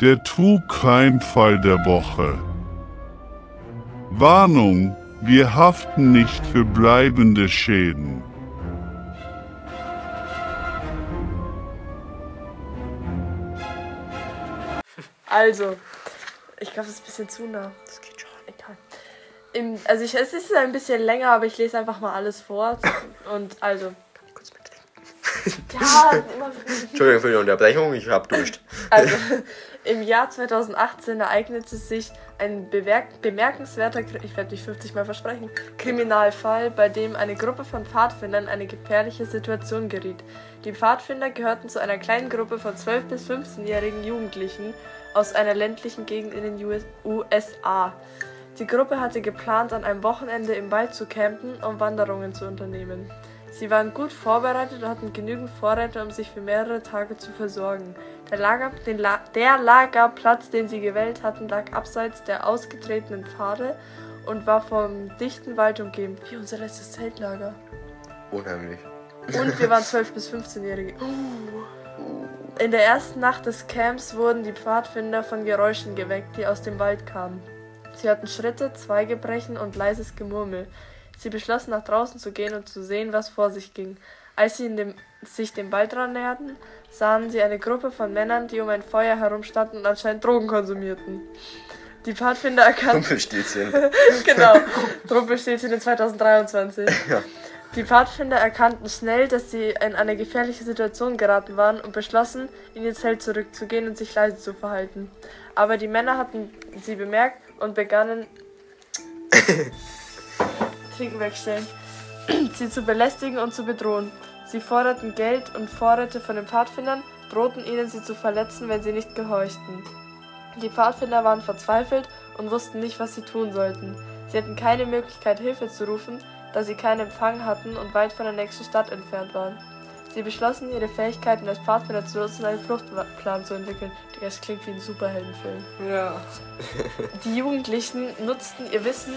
Der Tu-Kein-Fall der Woche. Warnung, wir haften nicht für bleibende Schäden. Also, ich glaube, das ist ein bisschen zu nah. Das geht schon. Egal. Im, also, ich, es ist ein bisschen länger, aber ich lese einfach mal alles vor. Und also. [laughs] Ja, immer Entschuldigung für die Unterbrechung, ich hab Durst. Also, im Jahr 2018 ereignete sich ein bemerkenswerter, ich werde nicht 50 Mal versprechen, Kriminalfall, bei dem eine Gruppe von Pfadfindern in eine gefährliche Situation geriet. Die Pfadfinder gehörten zu einer kleinen Gruppe von 12- bis 15-jährigen Jugendlichen aus einer ländlichen Gegend in den US USA. Die Gruppe hatte geplant, an einem Wochenende im Wald zu campen, um Wanderungen zu unternehmen. Sie waren gut vorbereitet und hatten genügend Vorräte, um sich für mehrere Tage zu versorgen. Der, Lager, La der Lagerplatz, den sie gewählt hatten, lag abseits der ausgetretenen Pfade und war vom dichten Wald umgeben, wie unser letztes Zeltlager. Unheimlich. Und wir waren [laughs] 12- bis 15-Jährige. In der ersten Nacht des Camps wurden die Pfadfinder von Geräuschen geweckt, die aus dem Wald kamen. Sie hatten Schritte, Zweigebrechen und leises Gemurmel. Sie beschlossen, nach draußen zu gehen und zu sehen, was vor sich ging. Als sie in dem, sich dem Waldrand näherten, sahen sie eine Gruppe von Männern, die um ein Feuer herumstanden und anscheinend Drogen konsumierten. Die Pfadfinder erkannten Kumpelstilzchen. [laughs] genau. Rumpelstilzchen in 2023. Die Pfadfinder erkannten schnell, dass sie in eine gefährliche Situation geraten waren und beschlossen, in ihr Zelt zurückzugehen und sich leise zu verhalten. Aber die Männer hatten sie bemerkt und begannen [laughs] Trinken wegstellen, [clears throat] sie zu belästigen und zu bedrohen. Sie forderten Geld und Vorräte von den Pfadfindern, drohten ihnen, sie zu verletzen, wenn sie nicht gehorchten. Die Pfadfinder waren verzweifelt und wussten nicht, was sie tun sollten. Sie hatten keine Möglichkeit, Hilfe zu rufen, da sie keinen Empfang hatten und weit von der nächsten Stadt entfernt waren. Sie beschlossen, ihre Fähigkeiten als Pfadfinder zu nutzen und einen Fluchtplan zu entwickeln. Das klingt wie ein Superheldenfilm. Ja. Die Jugendlichen nutzten ihr Wissen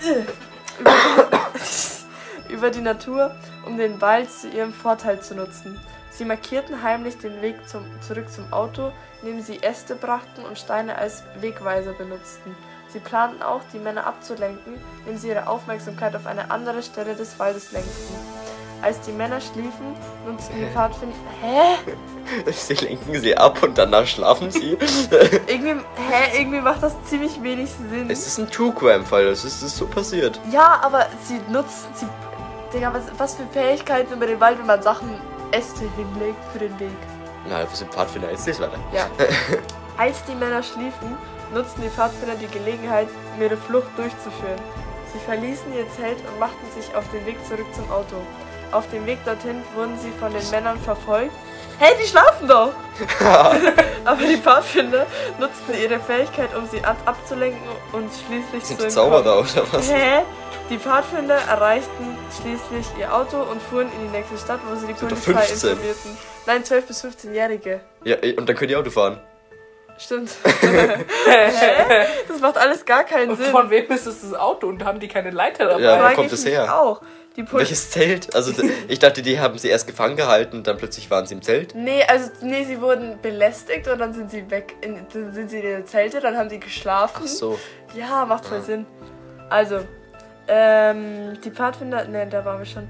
[laughs] [coughs] über die, Natur, um den Wald zu ihrem Vorteil zu nutzen. Sie markierten heimlich den Weg zum, zurück zum Auto, indem sie Äste brachten und Steine als Wegweiser benutzten. Sie planten auch, die Männer abzulenken, indem sie ihre Aufmerksamkeit auf eine andere Stelle des Waldes lenkten. Als die Männer schliefen, nutzten die Pfadfinder. Hä? [laughs] Sie lenken sie ab und danach schlafen sie. [laughs] Irgendwie, hä? Irgendwie macht das ziemlich wenig Sinn. es ist ein True Crime Fall, das ist, ist so passiert. Ja, aber sie nutzen, sie, Digga, was, was für Fähigkeiten über den Wald, wenn man Sachen Äste hinlegt für den Weg. Na, wir sind Pfadfinder, jetzt nicht weiter. Ja. [laughs] Als die Männer schliefen, nutzten die Pfadfinder die Gelegenheit, um ihre Flucht durchzuführen. Sie verließen ihr Zelt und machten sich auf den Weg zurück zum Auto. Auf dem Weg dorthin wurden sie von den Männern verfolgt. Hey, die schlafen doch! [laughs] Aber die Pfadfinder nutzten ihre Fähigkeit, um sie ab abzulenken und schließlich Sind zu die Zauberer oder was? Hä? Die Pfadfinder erreichten schließlich ihr Auto und fuhren in die nächste Stadt, wo sie die Sind Polizei 15. informierten. Nein, 12- bis 15-Jährige. Ja, und dann könnt ihr Auto fahren. Stimmt. [laughs] Hä? Das macht alles gar keinen Und Sinn. von wem ist das, das Auto und haben die keine Leiter dabei? Ja, wo kommt mich her? Auch. Welches Zelt? Also ich dachte, die haben sie erst gefangen gehalten und dann plötzlich waren sie im Zelt. Nee, also nee, sie wurden belästigt und dann sind sie weg, in, dann sind sie in ihre Zelte, dann haben die geschlafen. Ach so. Ja, macht voll Sinn. Also, ähm, die Pfadfinder, ne, da waren wir schon.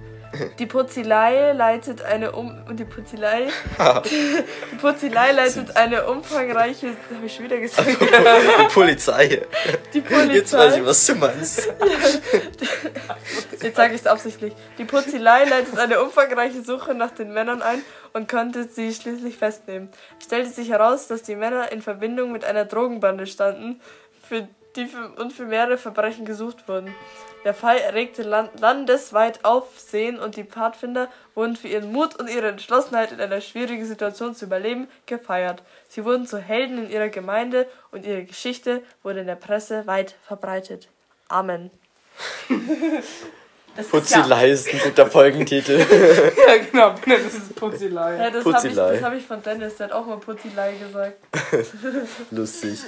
Die Puzilei leitet eine um die Puzilei [laughs] die Puzilei leitet eine umfangreiche habe ich schon wieder gesagt. [laughs] Die Polizei. Die Polizei. Jetzt weiß ich, was du meinst. [laughs] Jetzt sage ich es absichtlich. Die Puzilei leitet eine umfangreiche Suche nach den Männern ein und konnte sie schließlich festnehmen. Es stellte sich heraus, dass die Männer in Verbindung mit einer Drogenbande standen, für die für, und für mehrere Verbrechen gesucht wurden. Der Fall erregte land landesweit Aufsehen und die Pfadfinder wurden für ihren Mut und ihre Entschlossenheit in einer schwierigen Situation zu überleben gefeiert. Sie wurden zu Helden in ihrer Gemeinde und ihre Geschichte wurde in der Presse weit verbreitet. Amen. [laughs] Das ist ja- Putzilei ist ein guter Folgentitel. [laughs] Ja, genau, [laughs] das ist Putzilei. Ja, das habe ich, Putzilei. hab ich von Dennis, der hat auch mal Putzilei gesagt. Lustig.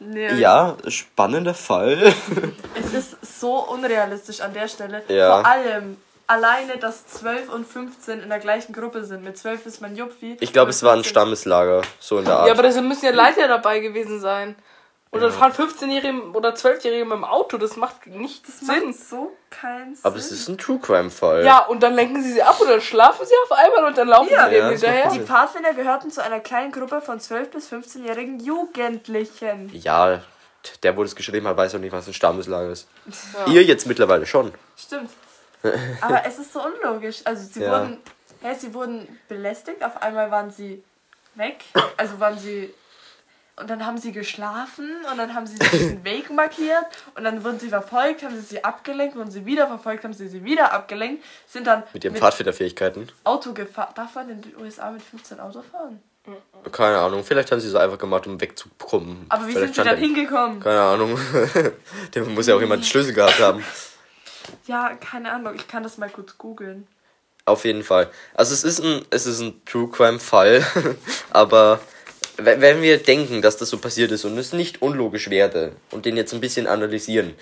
Nee, Ja, spannender Fall. [laughs] Es ist so unrealistisch an der Stelle. Ja. Vor allem, alleine, dass 12 und 15 in der gleichen Gruppe sind. Mit 12 ist man Jupfi. Ich glaube, es war ein 15 Stammeslager, so in der Art. Ja, aber da müssen ja Leiter dabei gewesen sein. Oder fahren 15-Jährige oder 12-Jährige mit dem Auto. Das macht nicht Das Sinn. macht so keinen Sinn. aber es ist ein True Crime Fall. Ja, und dann lenken sie sie ab und dann schlafen sie auf einmal und dann laufen Ja. sie dem Ja, hinterher. Die Pfadfinder gehörten zu einer kleinen Gruppe von 12- bis 15-jährigen Jugendlichen. Ja, der, wo das geschrieben hat, weiß auch nicht, was ein Stammeslager ist. Ihr jetzt mittlerweile schon. Stimmt. [laughs] Aber es ist so unlogisch. Also sie Ja. wurden, hä, sie wurden belästigt, auf einmal waren sie weg. Also waren sie. Und dann haben sie geschlafen und dann haben sie den [laughs] Weg markiert und dann wurden sie verfolgt, haben sie sie abgelenkt, wurden sie wieder verfolgt, haben sie sie wieder abgelenkt, sind dann Mit ihren Pfadfinderfähigkeiten. Auto gefahren. Darf man in den USA mit 15 Auto fahren? Keine Ahnung, vielleicht haben sie es einfach gemacht, um wegzukommen. Aber wie vielleicht sind sie dann da- hingekommen? Keine Ahnung. [laughs] Der muss ja auch jemand Schlüssel gehabt haben. Ja, keine Ahnung, ich kann das mal kurz googeln. Auf jeden Fall. Also es ist ein, es ist ein True Crime Fall, [laughs] aber wenn wir denken, dass das so passiert ist und es nicht unlogisch wäre und den jetzt ein bisschen analysieren.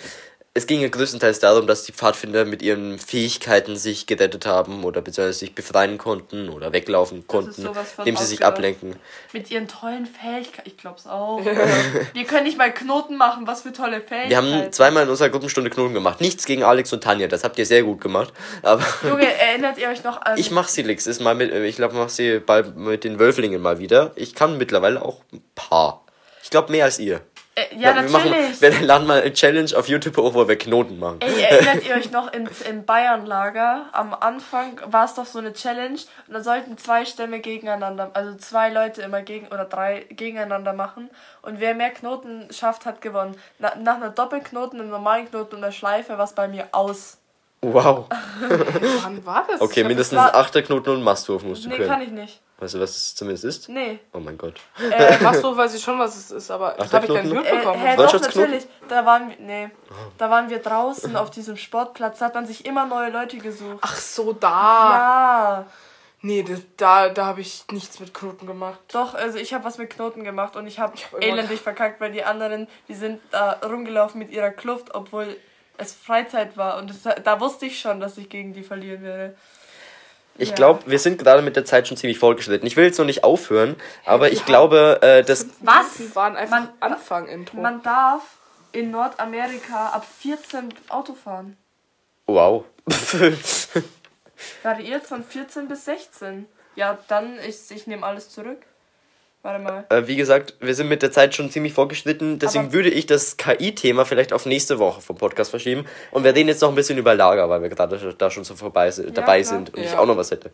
Es ging ja größtenteils darum, dass die Pfadfinder mit ihren Fähigkeiten sich gerettet haben oder beziehungsweise sich befreien konnten oder weglaufen konnten, indem sie sich ablenken. Mit ihren tollen Fähigkeiten. Ich glaub's auch. [laughs] Wir können nicht mal Knoten machen. Was für tolle Fähigkeiten. Wir haben zweimal in unserer Gruppenstunde Knoten gemacht. Nichts gegen Alex und Tanja, das habt ihr sehr gut gemacht. Aber [laughs] Junge, erinnert ihr euch noch an. ich mach sie Lix, ist mal mit, ich glaube, mach sie bald mit den Wölflingen mal wieder. Ich kann mittlerweile auch ein paar. Ich glaube mehr als ihr. Äh, ja, wir machen, natürlich. wir laden mal eine Challenge auf YouTube hoch, wo wir Knoten machen. Ey, erinnert ihr euch noch ins, im Bayern-Lager? Am Anfang war es doch so eine Challenge und da sollten zwei Stämme gegeneinander, also zwei Leute immer gegen oder drei gegeneinander machen und wer mehr Knoten schafft, hat gewonnen. Na, nach einer Doppelknoten, einem normalen Knoten und einer Schleife war es bei mir aus. Wow. [laughs] Wann war das? Okay, mindestens war- Achterknoten und Mastwurf musst du Nee, können. kann ich nicht. Weißt du, was es zumindest ist? Nee. Oh mein Gott. Äh, [laughs] Mastwurf weiß ich schon, was es ist, aber das habe ich gar nicht mitbekommen. Äh, hä, doch, natürlich. Da waren wir, nee, da waren wir draußen auf diesem Sportplatz. Da hat man sich immer neue Leute gesucht. Ach so, da. Ja, Nee, das, da, da habe ich nichts mit Knoten gemacht. doch, also ich habe was mit Knoten gemacht und ich habe hab elendig verkackt, weil die anderen, die sind da rumgelaufen mit ihrer Kluft, obwohl es Freizeit war. Und das, da wusste ich schon, dass ich gegen die verlieren werde. Ich Ja. glaube, wir sind gerade mit der Zeit schon ziemlich fortgeschritten. Ich will jetzt noch nicht aufhören, aber ich glaube, äh, dass Was? Die waren einfach Man- Anfang-Intro. Man darf in Nordamerika ab 14 Auto fahren. Wow. Variiert von 14 bis 16. Ja, dann, ich, ich nehme alles zurück. Warte mal. Äh, wie gesagt, wir sind mit der Zeit schon ziemlich vorgeschritten, deswegen Aber- würde ich das KI-Thema vielleicht auf nächste Woche vom Podcast verschieben. Und wir reden jetzt noch ein bisschen über Lager, weil wir gerade da schon so vorbei sind, dabei klar. sind und ich Ja. auch noch was hätte.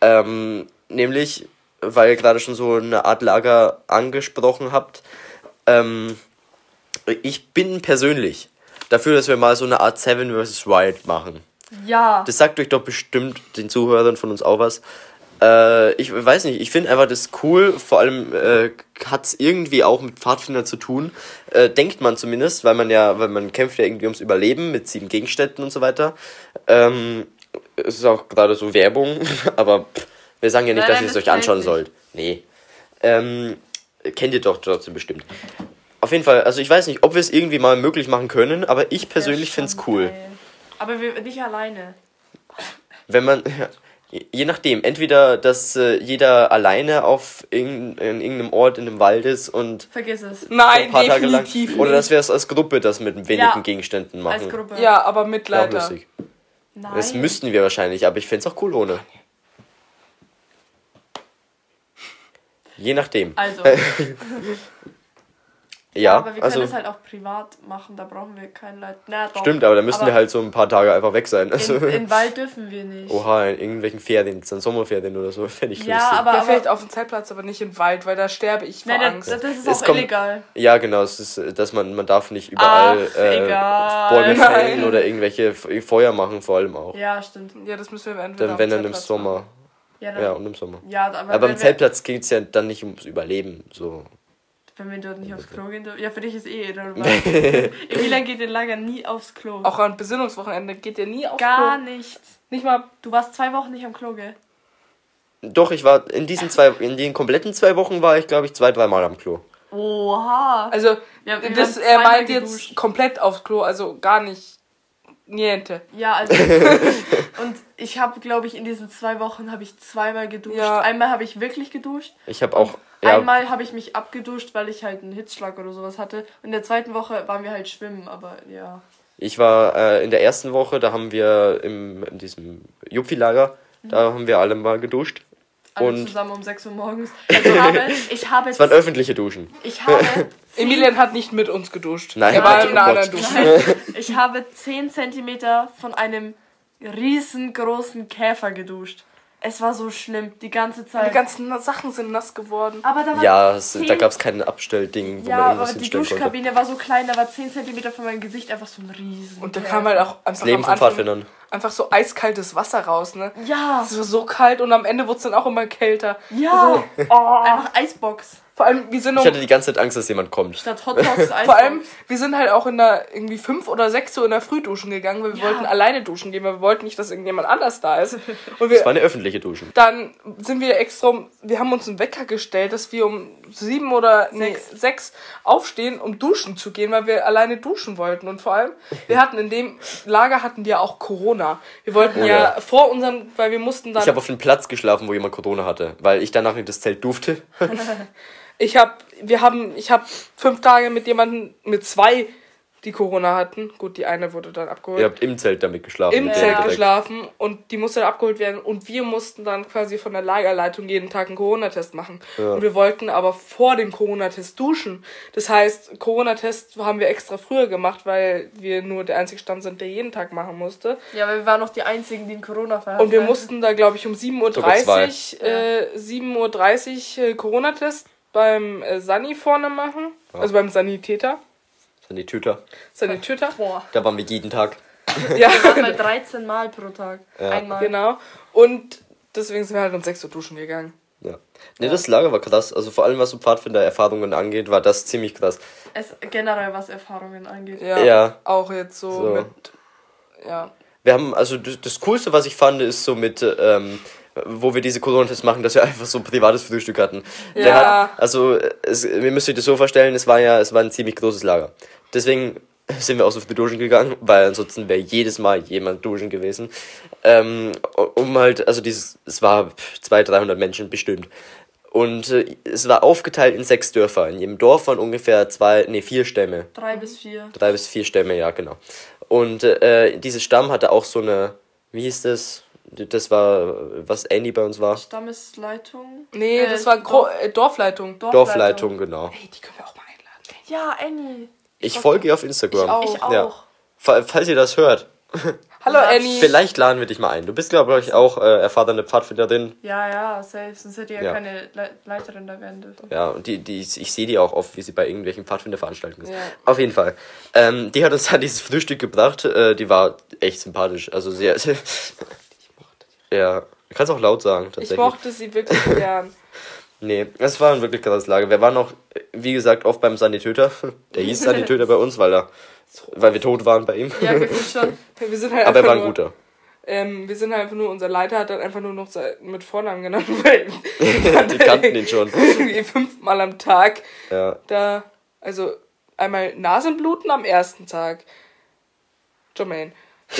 Ähm, nämlich, weil ihr gerade schon so eine Art Lager angesprochen habt. Ähm, ich bin persönlich dafür, dass wir mal so eine Art Seven vs. Wild machen. Ja. Das sagt euch doch bestimmt den Zuhörern von uns auch was. Äh, ich weiß nicht, ich finde einfach das cool. Vor allem äh, hat es irgendwie auch mit Pfadfinder zu tun. Äh, denkt man zumindest, weil man ja, weil man kämpft ja irgendwie ums Überleben mit sieben Gegenständen und so weiter. Ähm, es ist auch gerade so Werbung, [laughs] aber pff, wir sagen ja nicht, Nein, dass ihr es euch anschauen sollt. Nee. Ähm, kennt ihr doch trotzdem bestimmt. Auf jeden Fall, also ich weiß nicht, ob wir es irgendwie mal möglich machen können, aber ich persönlich finde es cool. Geil. Aber wir, nicht alleine. wenn man [laughs] je- je nachdem entweder dass äh, jeder alleine auf irgend, in irgendeinem Ort in einem Wald ist und Vergiss es. so Nein, ein paar Tage lang definitiv oder dass wir es als Gruppe das mit wenigen Ja, Gegenständen Als machen Gruppe. Ja, aber mit Leiter. lustig. Nein. das müssten wir wahrscheinlich aber ich fände es auch cool ohne je nachdem Also. [laughs] ja aber wir können also das halt auch privat machen, da brauchen wir keinen Leid. Na, doch. stimmt aber da müssen Aber wir halt so ein paar Tage einfach weg sein also In, in Wald dürfen wir nicht. oha in irgendwelchen Ferien dann Sommerferien oder so [laughs] fände ich Ja, lustig. aber, Ja, aber vielleicht auf dem Zeltplatz, aber nicht im Wald, weil da sterbe ich vor Nein, Angst. das, das ist Es auch kommt- illegal. Ja, genau, es ist, dass man, man darf nicht überall Ach, äh. Bäume fällen oder irgendwelche Feuer machen, vor allem auch. Ja, stimmt. Ja, das müssen wir entweder Dann, wenn dann im Sommer. Ja, dann, Ja, ja, und im Sommer. aber, Aber beim wir- Zeltplatz geht es ja dann nicht ums Überleben. So. Wenn wir dort nicht aufs Klo gehen dürfen. Ja, für dich ist eh irrelevant. [laughs] Emilan geht in Lager nie aufs Klo. Auch an Besinnungswochenende geht ihr nie aufs Gar Klo. nicht. Nicht mal. Du warst zwei Wochen nicht am Klo, gell? Doch, ich war in diesen zwei, in den kompletten zwei Wochen war ich, glaube ich, zwei, dreimal am Klo. Oha. Also, Wir- wir das, er meint jetzt komplett aufs Klo, also gar nicht niente. Ja, also. [laughs] und ich habe, glaube ich, in diesen zwei Wochen habe ich zweimal geduscht. Ja. Einmal habe ich wirklich geduscht. Ich habe auch. Ja, Einmal habe ich mich abgeduscht, weil ich halt einen Hitzschlag oder sowas hatte. Und in der zweiten Woche waren wir halt schwimmen, aber ja. ich war äh, in der ersten Woche, da haben wir im, in diesem Jupfi-Lager, da haben wir alle mal geduscht. Alle Und zusammen um 6 Uhr morgens. Ich habe, ich habe, es waren öffentliche Duschen. ich habe, [laughs] Emilian hat nicht mit uns geduscht. Nein, er war in einer anderen Dusche. Nein, ich habe 10 Zentimeter von einem riesengroßen Käfer geduscht. Es war so schlimm, die ganze Zeit. Die ganzen Sachen sind nass geworden. aber da war Ja, es, 10 da gab es kein Abstellding, wo Ja, man aber irgendwas die hinstellen konnte. Duschkabine war so klein, da war 10 Zentimeter von meinem Gesicht einfach so ein riesen. Und da kam halt auch einfach Leben am Anfang einfach so eiskaltes Wasser raus, ne? Ja, Es war so kalt und am Ende wurde es dann auch immer kälter. ja. Einfach Eisbox. Vor allem, wir sind um, Ich hatte die ganze Zeit Angst, dass jemand kommt. Statt Hotdogs [laughs] Eisbox. vor allem, wir sind halt auch in der irgendwie fünf oder sechs Uhr in der Früh duschen gegangen, weil wir Ja. wollten alleine duschen gehen, weil wir wollten nicht, dass irgendjemand anders da ist. [laughs] Und wir, Es war eine öffentliche Duschen. dann sind wir extra, um, wir haben uns einen Wecker gestellt, dass wir um sieben oder nee, Sechs. sechs aufstehen, um duschen zu gehen, weil wir alleine duschen wollten. Und vor allem, wir hatten in dem Lager hatten wir auch Corona. Wir wollten Oh ja, ja. vor unserem, weil wir mussten dann. Ich habe auf dem Platz geschlafen, wo jemand Corona hatte, weil ich danach in das Zelt durfte. [laughs] Ich habe, wir haben, ich habe fünf Tage mit jemandem, mit zwei, die Corona hatten. Gut, die eine wurde dann abgeholt. Ihr habt im Zelt damit geschlafen. Im Zelt Gepäck. geschlafen und die musste dann abgeholt werden und wir mussten dann quasi von der Lagerleitung jeden Tag einen Corona-Test machen. Und wir wollten aber vor dem Corona-Test duschen. Das heißt, Corona-Test haben wir extra früher gemacht, weil wir nur der einzige Stand sind, der jeden Tag machen musste. Ja, weil wir waren noch die einzigen, die in Corona verhaftet Und wir mussten da, glaube ich, um 7.30 Uhr, äh, 7.30 Uhr äh, Corona-Test beim äh, Sani vorne machen. Also beim Sanitäter. Tüter. Sanitäter. Boah. Da waren wir jeden Tag. [laughs] Ja, Mal 13 Mal pro Tag. Einmal. genau. Und deswegen sind wir halt um 6 Uhr duschen gegangen. Ja. Ne, das Lager war krass. Also vor allem was so Pfadfinder-Erfahrungen angeht, war das ziemlich krass. Es, generell, was Erfahrungen angeht. Ja, Ja. auch jetzt so, So. mit. Ja. Wir haben, also das, das Coolste, was ich fand, ist so mit, ähm, wo wir diese Corona-Tests machen, dass wir [laughs] einfach so ein privates Frühstück hatten. Der Ja. Hat, also, es, ihr müsst euch das so vorstellen, es war ja, es war ein ziemlich großes Lager. Deswegen [laughs] sind wir auch so für duschen gegangen, weil ansonsten wäre jedes Mal jemand duschen gewesen. Ähm, um halt, also dieses, es war 200, 300 Menschen bestimmt. Und äh, es war aufgeteilt in sechs Dörfer. In jedem Dorf waren ungefähr zwei, nee, vier Stämme. Drei bis vier. Drei bis vier Stämme, ja, genau. Und äh, dieses Stamm hatte auch so eine, wie hieß das? Das war, was Andy bei uns war. Stammesleitung. Nee, Äh, das war Gro äh, Dorfleitung. Dorfleitung, genau. Hey, die können wir auch mal einladen. Ja, Annie. Ich folge ihr auf Instagram. Ich auch. Ich auch. Ja. Fa- Falls ihr das hört, [laughs] Hallo Ja, Annie. vielleicht laden wir dich mal ein. Du bist, glaube ich, auch äh, erfahrene Pfadfinderin. Ja, ja, safe. Sonst hätte ich ja, Ja. keine Le Leiterin da werden dürfen. Ja, und die, die, ich sehe die auch oft, wie sie bei irgendwelchen Pfadfinderveranstaltungen ist. Ja. Auf jeden Fall. Ähm, die hat uns dann dieses Frühstück gebracht. Äh, die war echt sympathisch. Also sehr. [laughs] ja, du kannst auch laut sagen, Ich tatsächlich. mochte sie wirklich gern. [laughs] Nee, es war ein wirklich krasses Lager. Wir waren auch, wie gesagt, oft beim Sanitöter. [laughs] Der hieß Sanitöter bei uns, weil er, weil wir tot waren bei ihm. Ja, gefühlt [laughs] schon. Wir sind halt Aber er war ein nur, guter. Ähm, wir sind halt einfach nur, unser Leiter hat dann einfach nur noch mit Vornamen genannt, weil wir Die kannten ihn schon. irgendwie fünfmal am Tag Ja. da, also einmal Nasenbluten am ersten Tag. Jermaine. [laughs]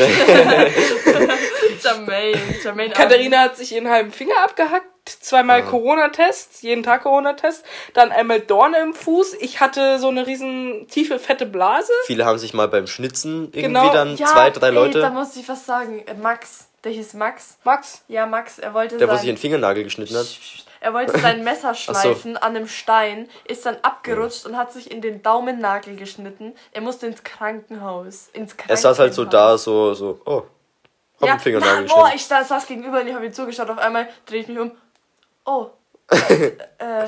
Jermaine. Jermaine. Katharina hat sich ihren halben Finger abgehackt, zweimal Corona-Tests, jeden Tag Corona-Test, dann einmal Dorne im Fuß. Ich hatte so eine riesen tiefe, fette Blase. Viele haben sich mal beim Schnitzen irgendwie Genau. dann Ja, zwei, drei ey, Leute. da muss ich was sagen. Äh, Max. Der hieß Max. Max, Ja, Max. Er wollte der, wo sein, sich den Fingernagel geschnitten hat. Er wollte sein Messer [laughs] schleifen an einem Stein, ist dann abgerutscht und hat sich in den Daumennagel geschnitten. Er musste ins Krankenhaus. Ins Er Krankenhaus. saß halt so da, so, so, oh, hab Ja, einen Fingernagel na, boah, geschnitten. ich da, saß gegenüber und ich habe ihm zugeschaut. Auf einmal drehe ich mich um. Oh. [laughs] äh,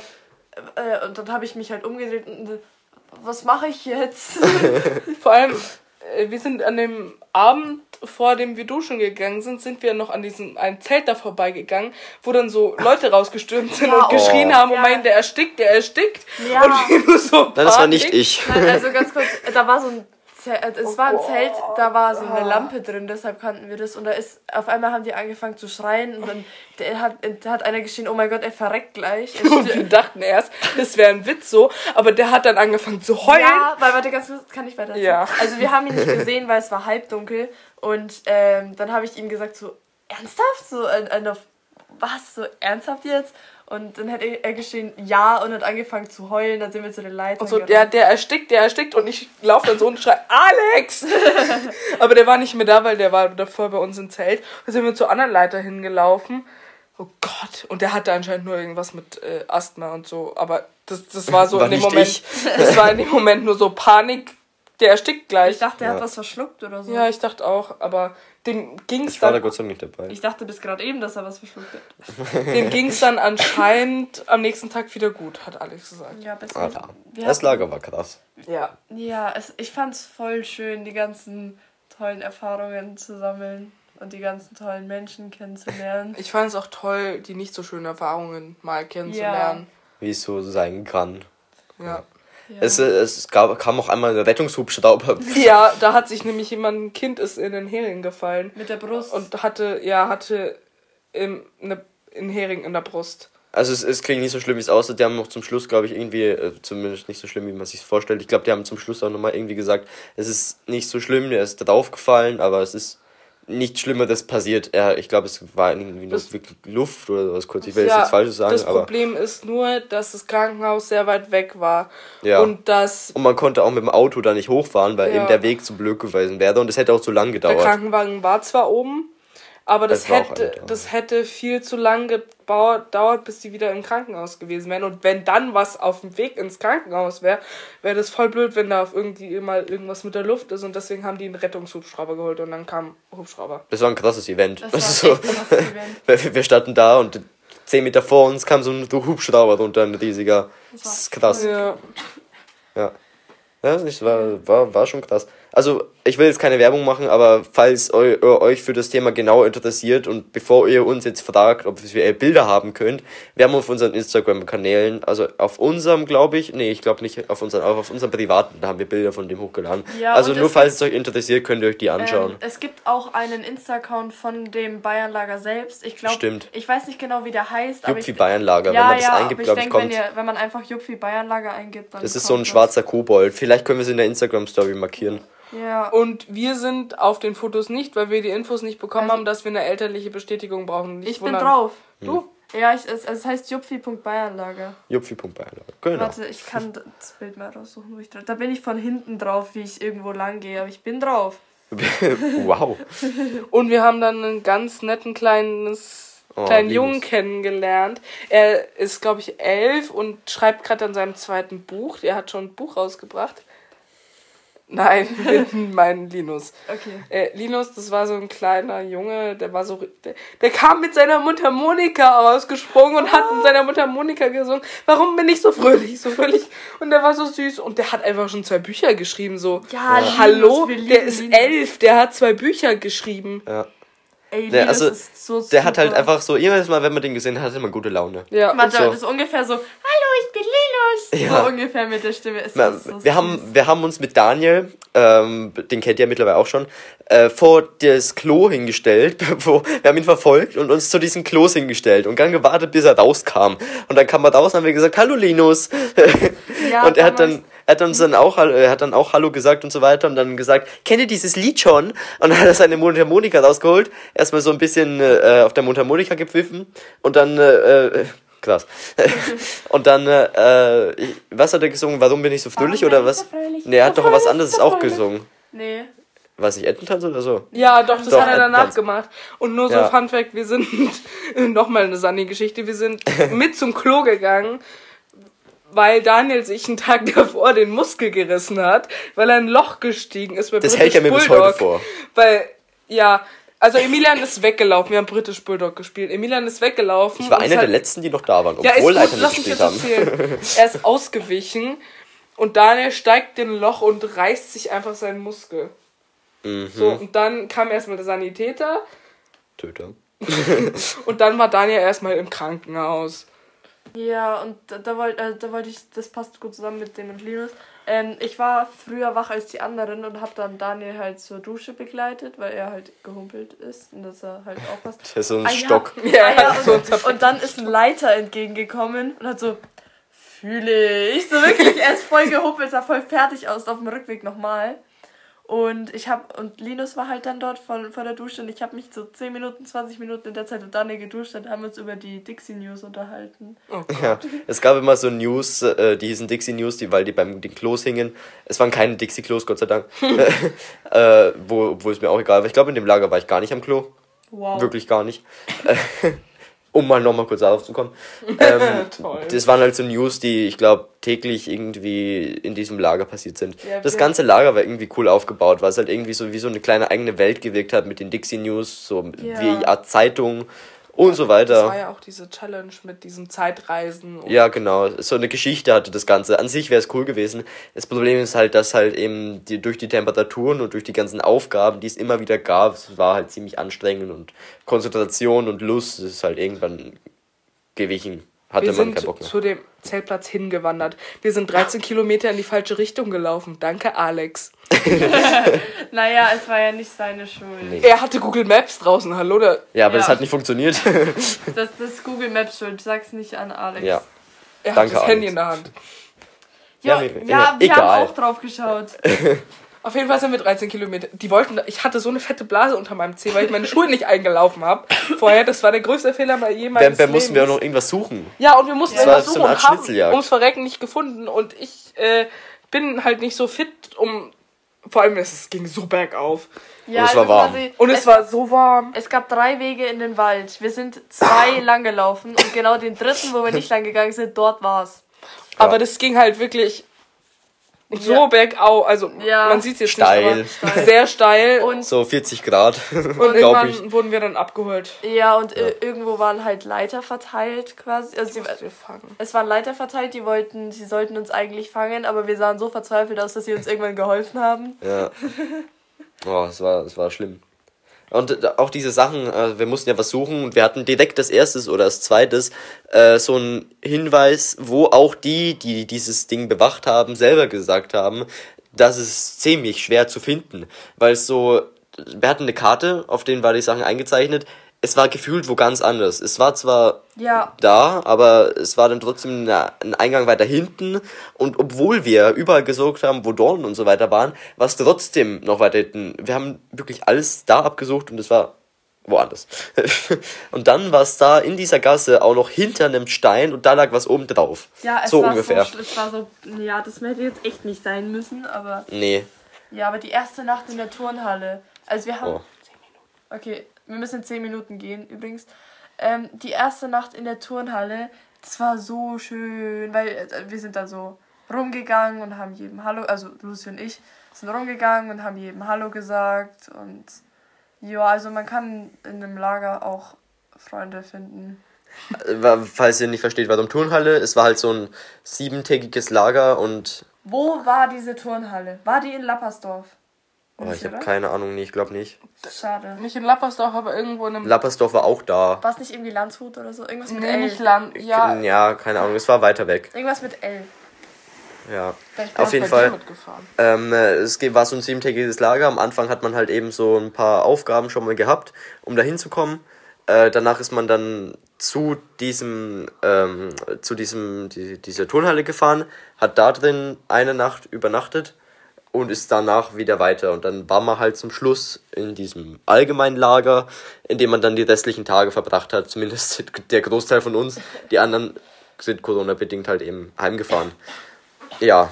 äh, und dann habe ich mich halt umgedreht und äh, was mache ich jetzt? [laughs] vor allem, äh, wir sind an dem Abend, vor dem wir duschen gegangen sind, sind wir noch an diesem ein Zelt da vorbeigegangen, wo dann so Leute rausgestürmt sind Ja, und geschrien oh. haben und Ja. meinten, der erstickt, der erstickt. Ja. Und wir nur so Nein, das war nicht ich. Nein, also ganz kurz, da war so ein äh, es war ein Zelt, da war so eine Lampe drin, deshalb kannten wir das. Und da ist, auf einmal haben die angefangen zu schreien und dann hat, hat einer geschrien, oh mein Gott, er verreckt gleich. Er [laughs] Und wir dachten erst, das wäre ein Witz so, aber der hat dann angefangen zu heulen. Ja, weil, warte, ganz kurz, kann ich weiter erzählen? Ja. Also wir haben ihn nicht gesehen, weil es war halbdunkel und ähm, dann habe ich ihm gesagt so, ernsthaft? So, ein, ein auf, was, so ernsthaft jetzt? Und dann hat er, geschrien, ja, und hat angefangen zu heulen, dann sind wir zu den Leitern Und so, gerannt. der, der erstickt, der erstickt und ich laufe dann so und schrei, Alex! [laughs] Aber der war nicht mehr da, weil der war davor bei uns im Zelt. Dann sind wir zur anderen Leiter hingelaufen. Oh Gott. Und der hatte anscheinend nur irgendwas mit äh, Asthma und so. Aber das, das war so War in dem Moment. ich. Das war in dem Moment nur so Panik. Der erstickt gleich. Ich dachte, er Ja. hat was verschluckt oder so. ja, ich dachte auch, aber dem ging's Ich war da dann, Gott sei Dank nicht dabei. Ich dachte bis gerade eben, dass er was verschluckt hat. [laughs] dem ging's dann anscheinend am nächsten Tag wieder gut, hat Alex gesagt. Ja, besser. Alter. Wir Das Lager war krass. Ja. Ja, es, ich fand's voll schön, die ganzen tollen Erfahrungen zu sammeln und die ganzen tollen Menschen kennenzulernen. Ich fand es auch toll, die nicht so schönen Erfahrungen mal kennenzulernen. Wie es so sein kann. Ja. Ja. Es, es gab, kam auch einmal ein Rettungshubschrauber. [laughs] [laughs] Ja, da hat sich nämlich jemand, ein Kind ist in den Hering gefallen Mit der Brust. und hatte, ja, hatte im, ne, einen Hering in der Brust. Also es, es klingt nicht so schlimm, wie es aussieht. Die haben noch zum Schluss, glaube ich, irgendwie, äh, zumindest nicht so schlimm, wie man sich vorstellt. Ich glaube, die haben zum Schluss auch nochmal irgendwie gesagt, es ist nicht so schlimm, der ist draufgefallen, aber es ist nichts Schlimmeres passiert. Er, ich glaube, es war irgendwie nur Das- wirklich Luft oder was kurz. Ich will ja, jetzt nichts Falsches sagen, das aber. Problem ist nur, dass das Krankenhaus sehr weit weg war. Ja. Und dass Und man konnte auch mit dem Auto da nicht hochfahren, weil Ja. eben der Weg zu blöd gewesen wäre und es hätte auch zu lang der gedauert. Krankenwagen war zwar oben, aber das, Das hätte, das hätte viel zu lang gedauert, bis die wieder im Krankenhaus gewesen wären. Und wenn dann was auf dem Weg ins Krankenhaus wäre, wäre das voll blöd, wenn da auf irgendwie mal irgendwas mit der Luft ist. Und deswegen haben die einen Rettungshubschrauber geholt und dann kam Hubschrauber. Das war ein krasses Event. das Das war [laughs] so, ein krasses Event. [laughs] wir, wir standen da und zehn Meter vor uns kam so ein Hubschrauber runter, ein riesiger. Das ist krass. Ja. Ja. Ja, das war, war, war schon krass. Also, ich will jetzt keine Werbung machen, aber falls eu, eu, euch für das Thema genau interessiert und bevor ihr uns jetzt fragt, ob wir Bilder haben könnt, wir haben auf unseren Instagram-Kanälen, also auf unserem, glaube ich, nee, ich glaube nicht auf unseren, aber auf unserem privaten, da haben wir Bilder von dem hochgeladen. Ja, also nur es falls es euch interessiert, könnt ihr euch die anschauen. Ähm, es gibt auch einen Insta-Account von dem Bayernlager selbst. Ich glaube, Stimmt. ich weiß nicht genau, wie der heißt. Jupfi Bayernlager, ja, wenn man das ja, eingibt, aber ich glaube ich, denke, wenn, kommt. ihr, wenn man einfach Jupfi Bayernlager eingibt, dann Das ist so ein kommt schwarzer Kobold. Vielleicht können wir es in der Instagram-Story markieren. Ja, Und wir sind auf den Fotos nicht, weil wir die Infos nicht bekommen Also- haben, dass wir eine elterliche Bestätigung brauchen. Nicht ich bin wundern. drauf. Du? Ja, ich, es, es heißt jupfi.bayernlager. Jupfi.bayernlager. Genau. Warte, ich kann das Bild mal raussuchen, wo ich drauf. Da bin ich von hinten drauf, wie ich irgendwo lang gehe, aber ich bin drauf. [laughs] wow. Und wir haben dann einen ganz netten kleines, Oh, kleinen liebes. Jungen kennengelernt. Er ist, glaube ich, elf und schreibt gerade an seinem zweiten Buch. Er hat schon ein Buch rausgebracht. Nein, [laughs] [laughs] mein Linus. Okay. Äh, Linus, das war so ein kleiner Junge, der war so. Der, der kam mit seiner Mundharmonika rausgesprungen und hat mit seiner Mundharmonika gesungen. Warum bin ich so fröhlich, so fröhlich? Und der war so süß und der hat einfach schon zwei Bücher geschrieben, so. Ja, Linus, Hallo, wir lieben der ist elf, der hat zwei Bücher geschrieben. Ja. Ey, Der, Linus also, ist so der hat halt einfach so, jedes Mal, wenn man den gesehen hat, hatte man gute Laune. Ja, Warte, so. das ist ungefähr so, hallo, ich bin Linus. [laughs] Ja. So ungefähr mit der Stimme. Ist Na, das so wir, haben, wir haben uns mit Daniel, ähm, den kennt ihr mittlerweile auch schon, äh, vor das Klo hingestellt. [laughs] Wo, wir haben ihn verfolgt und uns zu diesem Klos hingestellt und dann gewartet, bis er rauskam. Und dann kam er raus und haben wir gesagt, hallo Linus. [laughs] Ja, und er hat dann er hat uns dann auch er hat dann auch Hallo gesagt und so weiter und dann gesagt, kennt ihr dieses Lied schon? Und dann hat er seine Mundharmonika rausgeholt, erstmal so ein bisschen äh, auf der Mundharmonika gepfiffen und dann äh, äh, krass. [laughs] und dann äh, ich- was hat er gesungen? Warum bin ich so fröhlich oder was? fröhlich? Nee, er hat doch was anderes auch gesungen. Nee. Weiß ich, Ententanz oder so? Ja, doch, das Doch, hat er äh, danach gemacht. Und nur so Ja. Fun Fact, wir sind [laughs] nochmal eine Sunny-Geschichte, wir sind [laughs] mit zum Klo gegangen, weil Daniel sich einen Tag davor den Muskel gerissen hat, weil er ein Loch gestiegen ist bei Das British hält er mir bis Bulldog. heute vor. Weil, ja, also Emilian ist weggelaufen, wir haben British Bulldog gespielt. Emilian ist weggelaufen. Ich war einer der hat- letzten, die noch da waren, ja, ist obwohl gut, lass mich jetzt haben. erzählen. Er ist [laughs] ausgewichen und Daniel steigt in ein Loch und reißt sich einfach seinen Muskel. Mhm. So, und dann kam erstmal der Sanitäter Töter. [laughs] und dann war Daniel erstmal im Krankenhaus. Ja, und da, da wollte äh, da wollte ich, das passt gut zusammen mit dem und Linus. Ähm, ich war früher wach als die anderen und habe dann Daniel halt zur Dusche begleitet, weil er halt gehumpelt ist und dass er halt auch was. [laughs] Das ist so ein Ah. Stock. [laughs] Ja, ja, [laughs] so und, und dann ist ein Leiter entgegengekommen und hat so, fühle ich. So wirklich, er ist voll gehumpelt, sah voll fertig aus auf dem Rückweg nochmal. Und ich hab, und Linus war halt dann dort vor, vor der Dusche und ich habe mich so 10 Minuten, 20 Minuten in der Zeit mit Daniel geduscht und haben uns über die Dixie News unterhalten. Ja, es gab immer so News, äh, die hießen Dixie News, die, weil die beim den Klos hingen. Es waren keine Dixie Klos, Gott sei Dank. [laughs] äh, wo, wo es mir auch egal war. Ich glaube, in dem Lager war ich gar nicht am Klo. Wow. Wirklich gar nicht. Um mal nochmal kurz darauf zu kommen. [laughs] Ähm, das waren halt so News, die ich glaube täglich irgendwie in diesem Lager passiert sind. Ja, das ganze Lager war irgendwie cool aufgebaut, weil es halt irgendwie so wie so eine kleine eigene Welt gewirkt hat mit den Dixie News, so Ja. wie Art Zeitung und so Das weiter. war ja auch diese Challenge mit diesen Zeitreisen. und- Ja, genau. So eine Geschichte hatte das Ganze. An sich wäre es cool gewesen. Das Problem ist halt, dass halt eben die, durch die Temperaturen und durch die ganzen Aufgaben, die es immer wieder gab, es war halt ziemlich anstrengend und Konzentration und Lust ist halt irgendwann gewichen. Hatte Wir man sind keinen Bock mehr. zu dem Zeltplatz hingewandert. Wir sind 13 Kilometer in die falsche Richtung gelaufen. Danke, Alex. [laughs] Naja, es war ja nicht seine Schuld. Nee. Er hatte Google Maps draußen. Hallo, da. Ja, aber Ja. das hat nicht funktioniert. [laughs] Das, das ist Google Maps Schuld, sag's nicht an Alex. ja. Er Danke, hat das Handy Alex. in der Hand. Ja, Ja, ja, mir- wir egal. haben auch drauf geschaut. [laughs] Auf jeden Fall sind wir 13 Kilometer. Die wollten, ich hatte so eine fette Blase unter meinem Zeh, weil ich meine Schuhe nicht eingelaufen habe. Vorher, das war der größte Fehler mal jemals. Wer mussten wir auch noch irgendwas suchen? Ja, und wir mussten Das ja. war irgendwas so suchen eine und haben ums Verrecken nicht gefunden. Und ich äh, bin halt nicht so fit, um. Vor allem, es ging so bergauf. Ja, Und es war also warm. quasi- Und es, war so warm. Es gab drei Wege in den Wald. Wir sind zwei [coughs] lang gelaufen und genau den dritten, wo wir nicht lang gegangen sind, dort war's. Aber das ging halt wirklich so Ja. bergauf. Also, Ja. man sieht es jetzt Steil. nicht, aber sehr steil. [laughs] Und, So 40 Grad, [laughs] und irgendwann ich. wurden wir dann abgeholt. ja, und äh, irgendwo waren halt Leiter verteilt quasi. Also sie, Wir fangen. es waren Leiter verteilt, die wollten, sie sollten uns eigentlich fangen, aber wir sahen so verzweifelt aus, dass sie uns irgendwann geholfen haben. Ja. [laughs] Oh, es war, es war schlimm. Und auch diese Sachen, äh, wir mussten ja was suchen und wir hatten direkt das erstes oder das zweites äh, so einen Hinweis, wo auch die, die dieses Ding bewacht haben, selber gesagt haben, dass es ziemlich schwer zu finden. Weil es so, wir hatten eine Karte, auf denen war die Sachen eingezeichnet, es war gefühlt wo ganz anders. Es war zwar Ja, da, aber es war dann trotzdem ein Eingang weiter hinten. Und obwohl wir überall gesucht haben, wo Dornen und so weiter waren, war es trotzdem noch weiter hinten. Wir haben wirklich alles da abgesucht und es war woanders. [laughs] und dann war es da in dieser Gasse auch noch hinter einem Stein und da lag was oben drauf. ja, es so war ungefähr. so, es war so, ja, das hätte jetzt echt nicht sein müssen, aber Nee. ja, aber die erste Nacht in der Turnhalle, also wir haben Oh. Okay, wir müssen in 10 Minuten gehen übrigens. Ähm, die erste Nacht in der Turnhalle, das war so schön, weil äh, wir sind da so rumgegangen und haben jedem Hallo, also Lucy und ich sind rumgegangen und haben jedem Hallo gesagt und ja, also man kann in einem Lager auch Freunde finden. Äh, Falls ihr nicht versteht, warum Turnhalle, es war halt so ein siebentägiges Lager und Wo war diese Turnhalle? War die in Lappersdorf? Oh, ich habe keine Ahnung, nee, ich glaube nicht. Schade. Nicht in Lappersdorf, aber irgendwo in einem. Lappersdorf war auch da. War es nicht irgendwie Landshut oder so? Irgendwas mit nee, L. nicht Land. Ja, Ja, keine Ahnung, es war weiter weg. Irgendwas mit L. Ja. Auf auch jeden Fall. Ähm, äh, es war so ein siebentägiges Lager. Am Anfang hat man halt eben so ein paar Aufgaben schon mal gehabt, um da hinzukommen. Äh, danach ist man dann zu diesem, ähm, zu diesem, die, dieser Turnhalle gefahren, hat da drin eine Nacht übernachtet und ist danach wieder weiter. Und dann war man halt zum Schluss in diesem allgemeinen Lager, in dem man dann die restlichen Tage verbracht hat. Zumindest [laughs] der Großteil von uns. Die anderen sind Corona-bedingt halt eben heimgefahren. Ja,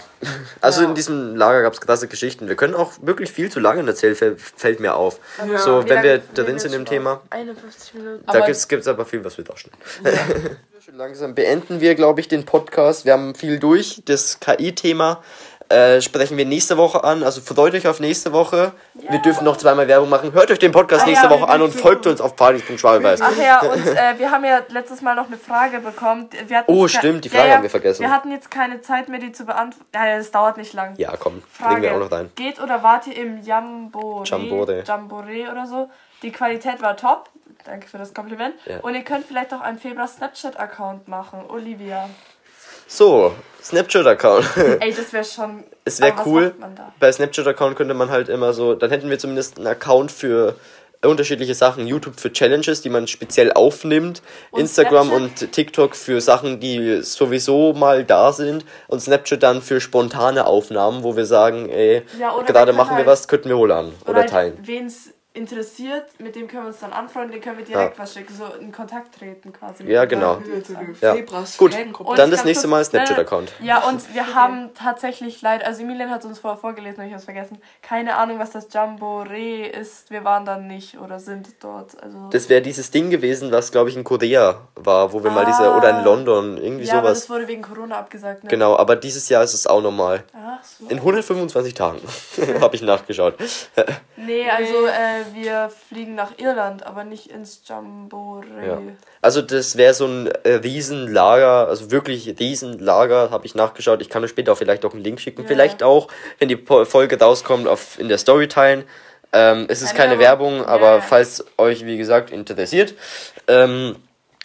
also in diesem Lager gab es krasse Geschichten. Wir können auch wirklich viel zu lange erzählen, fällt, fällt mir auf. So, Wie wenn wir drin sind wir im? Thema, 51 Minuten. da gibt es aber viel, was wir tauschen. Schon [laughs] langsam beenden wir, glaube ich, den Podcast. Wir haben viel durch. Das KI-Thema äh, sprechen wir nächste Woche an. Also freut euch auf nächste Woche. Wir dürfen noch zweimal Werbung machen. Hört euch den Podcast Ah, nächste ja, Woche an und folgt uns auf partys.schwalweis. Ach ja, und [laughs] äh, wir haben ja letztes Mal noch eine Frage bekommen. Oh, stimmt, die Frage haben wir vergessen. Wir hatten jetzt keine Zeit mehr, die zu beantworten. Ja, das dauert nicht lang. Ja, komm, Frage. wir auch noch rein. Geht oder wart ihr im Jamboree? Jamboree. Jamboree oder so? Die Qualität war top. Danke für das Kompliment. Ja. Und ihr könnt vielleicht auch einen Februar Snapchat-Account machen. Olivia. So, Snapchat-Account. [laughs] Ey, das wäre schon. Es wäre cool. macht man da? Bei Snapchat-Account könnte man halt immer so, dann hätten wir zumindest einen Account für unterschiedliche Sachen. YouTube für Challenges, die man speziell aufnimmt. Und Instagram Snapchat? und TikTok für Sachen, die sowieso mal da sind. Und Snapchat dann für spontane Aufnahmen, wo wir sagen, ey, Ja, oder gerade machen wir halt- was, könnten wir wohl an. Oder, halt, teilen. Wen es interessiert, mit dem können wir uns dann anfreunden, den können wir direkt Ja. was schicken, so in Kontakt treten quasi. Ja, genau. Ja. Gut. Und dann das nächste Mal Snapchat-Account. Ja, und wir haben tatsächlich leider, also Emilian hat uns vorher vorgelesen, aber ich habe es vergessen, keine Ahnung, was das Jamboree ist. Wir waren dann nicht oder sind dort. Also Das wäre dieses Ding gewesen, was glaube ich in Korea war, wo wir mal diese, Ah. oder in London, irgendwie ja, aber sowas. das wurde wegen Corona abgesagt. Ne? Genau, aber dieses Jahr ist es auch normal. Ach so. In 125 Tagen [laughs] habe ich nachgeschaut. Nee, also äh, wir fliegen nach Irland, aber nicht ins Jamboree. Ja. Also das wäre so ein äh, Riesenlager, also wirklich Riesenlager, habe ich nachgeschaut. Ich kann euch später auch vielleicht auch einen Link schicken. Ja. Vielleicht auch, wenn die Folge rauskommt, auf, in der Story teilen. Ähm, es ist Keine keine Werbung. Werbung, aber ja. falls euch, wie gesagt, interessiert, ähm,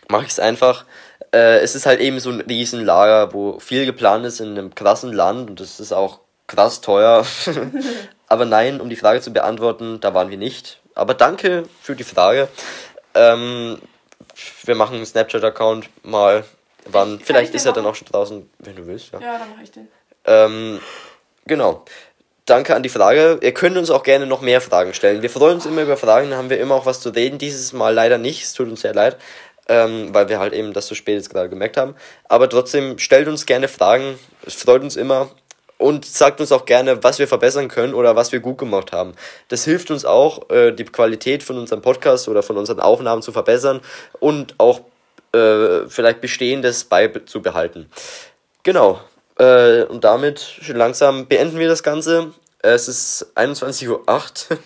mache ich es einfach. Äh, es ist halt eben so ein Riesenlager, wo viel geplant ist in einem krassen Land und das ist auch krass teuer. [laughs] aber nein, um die Frage zu beantworten, da waren wir nicht. Aber danke für die Frage. Ähm, wir machen einen Snapchat-Account mal. Wann, Ich- vielleicht ist er dann auch schon draußen, wenn du willst. Ja. Ja, dann mache ich den. Ähm, genau. Danke an die Frage. Ihr könnt uns auch gerne noch mehr Fragen stellen. Wir freuen uns immer über Fragen, da haben wir immer auch was zu reden. Dieses Mal leider nicht, es tut uns sehr leid, ähm, weil wir halt eben das so spät jetzt gerade gemerkt haben. Aber trotzdem, stellt uns gerne Fragen, es freut uns immer. Und sagt uns auch gerne, was wir verbessern können oder was wir gut gemacht haben. Das hilft uns auch, äh, die Qualität von unserem Podcast oder von unseren Aufnahmen zu verbessern und auch äh, vielleicht Bestehendes beizubehalten. Genau. Äh, und damit schon langsam beenden wir das Ganze. Es ist 21.08 Uhr. [laughs]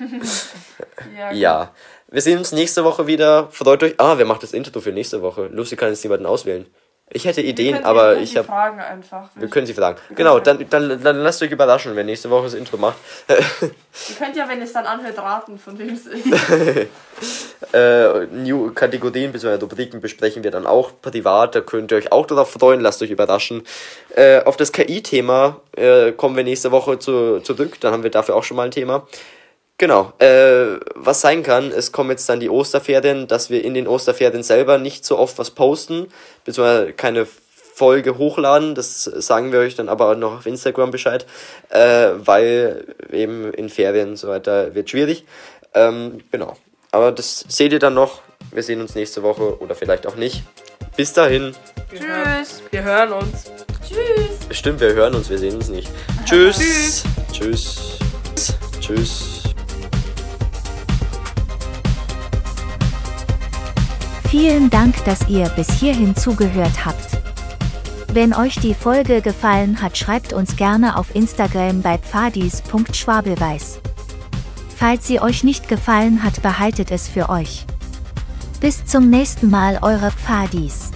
Ja, ja. Wir sehen uns nächste Woche wieder. Freut euch. Ah, wer macht das Intro für nächste Woche? Lucy kann jetzt niemanden auswählen. Ich hätte Ideen, aber ich habe. Fragen einfach. Wir können sie fragen. Genau, dann, dann, dann lasst euch überraschen, wer nächste Woche das Intro macht. Ihr könnt ja, wenn es dann anhört, raten, von wem es ist. [laughs] äh, New Kategorien bzw. Rubriken besprechen wir dann auch privat. Da könnt ihr euch auch darauf freuen, lasst euch überraschen. Äh, auf das KI-Thema äh, kommen wir nächste Woche zu, zurück. Dann haben wir dafür auch schon mal ein Thema. Genau. Äh, was sein kann, es kommen jetzt dann die Osterferien, dass wir in den Osterferien selber nicht so oft was posten, beziehungsweise keine Folge hochladen. Das sagen wir euch dann aber auch noch auf Instagram Bescheid, äh, weil eben in Ferien und so weiter wird schwierig. Ähm, genau. Aber das seht ihr dann noch. Wir sehen uns nächste Woche oder vielleicht auch nicht. Bis dahin. Wir hören- Wir hören uns. Stimmt, wir hören uns, wir sehen uns nicht. Tschüss. Tschüss. Tschüss. Vielen Dank, dass ihr bis hierhin zugehört habt. Wenn euch die Folge gefallen hat, schreibt uns gerne auf Instagram bei pfadis.schwabelweiß. Falls sie euch nicht gefallen hat, behaltet es für euch. Bis zum nächsten Mal, eure Pfadis.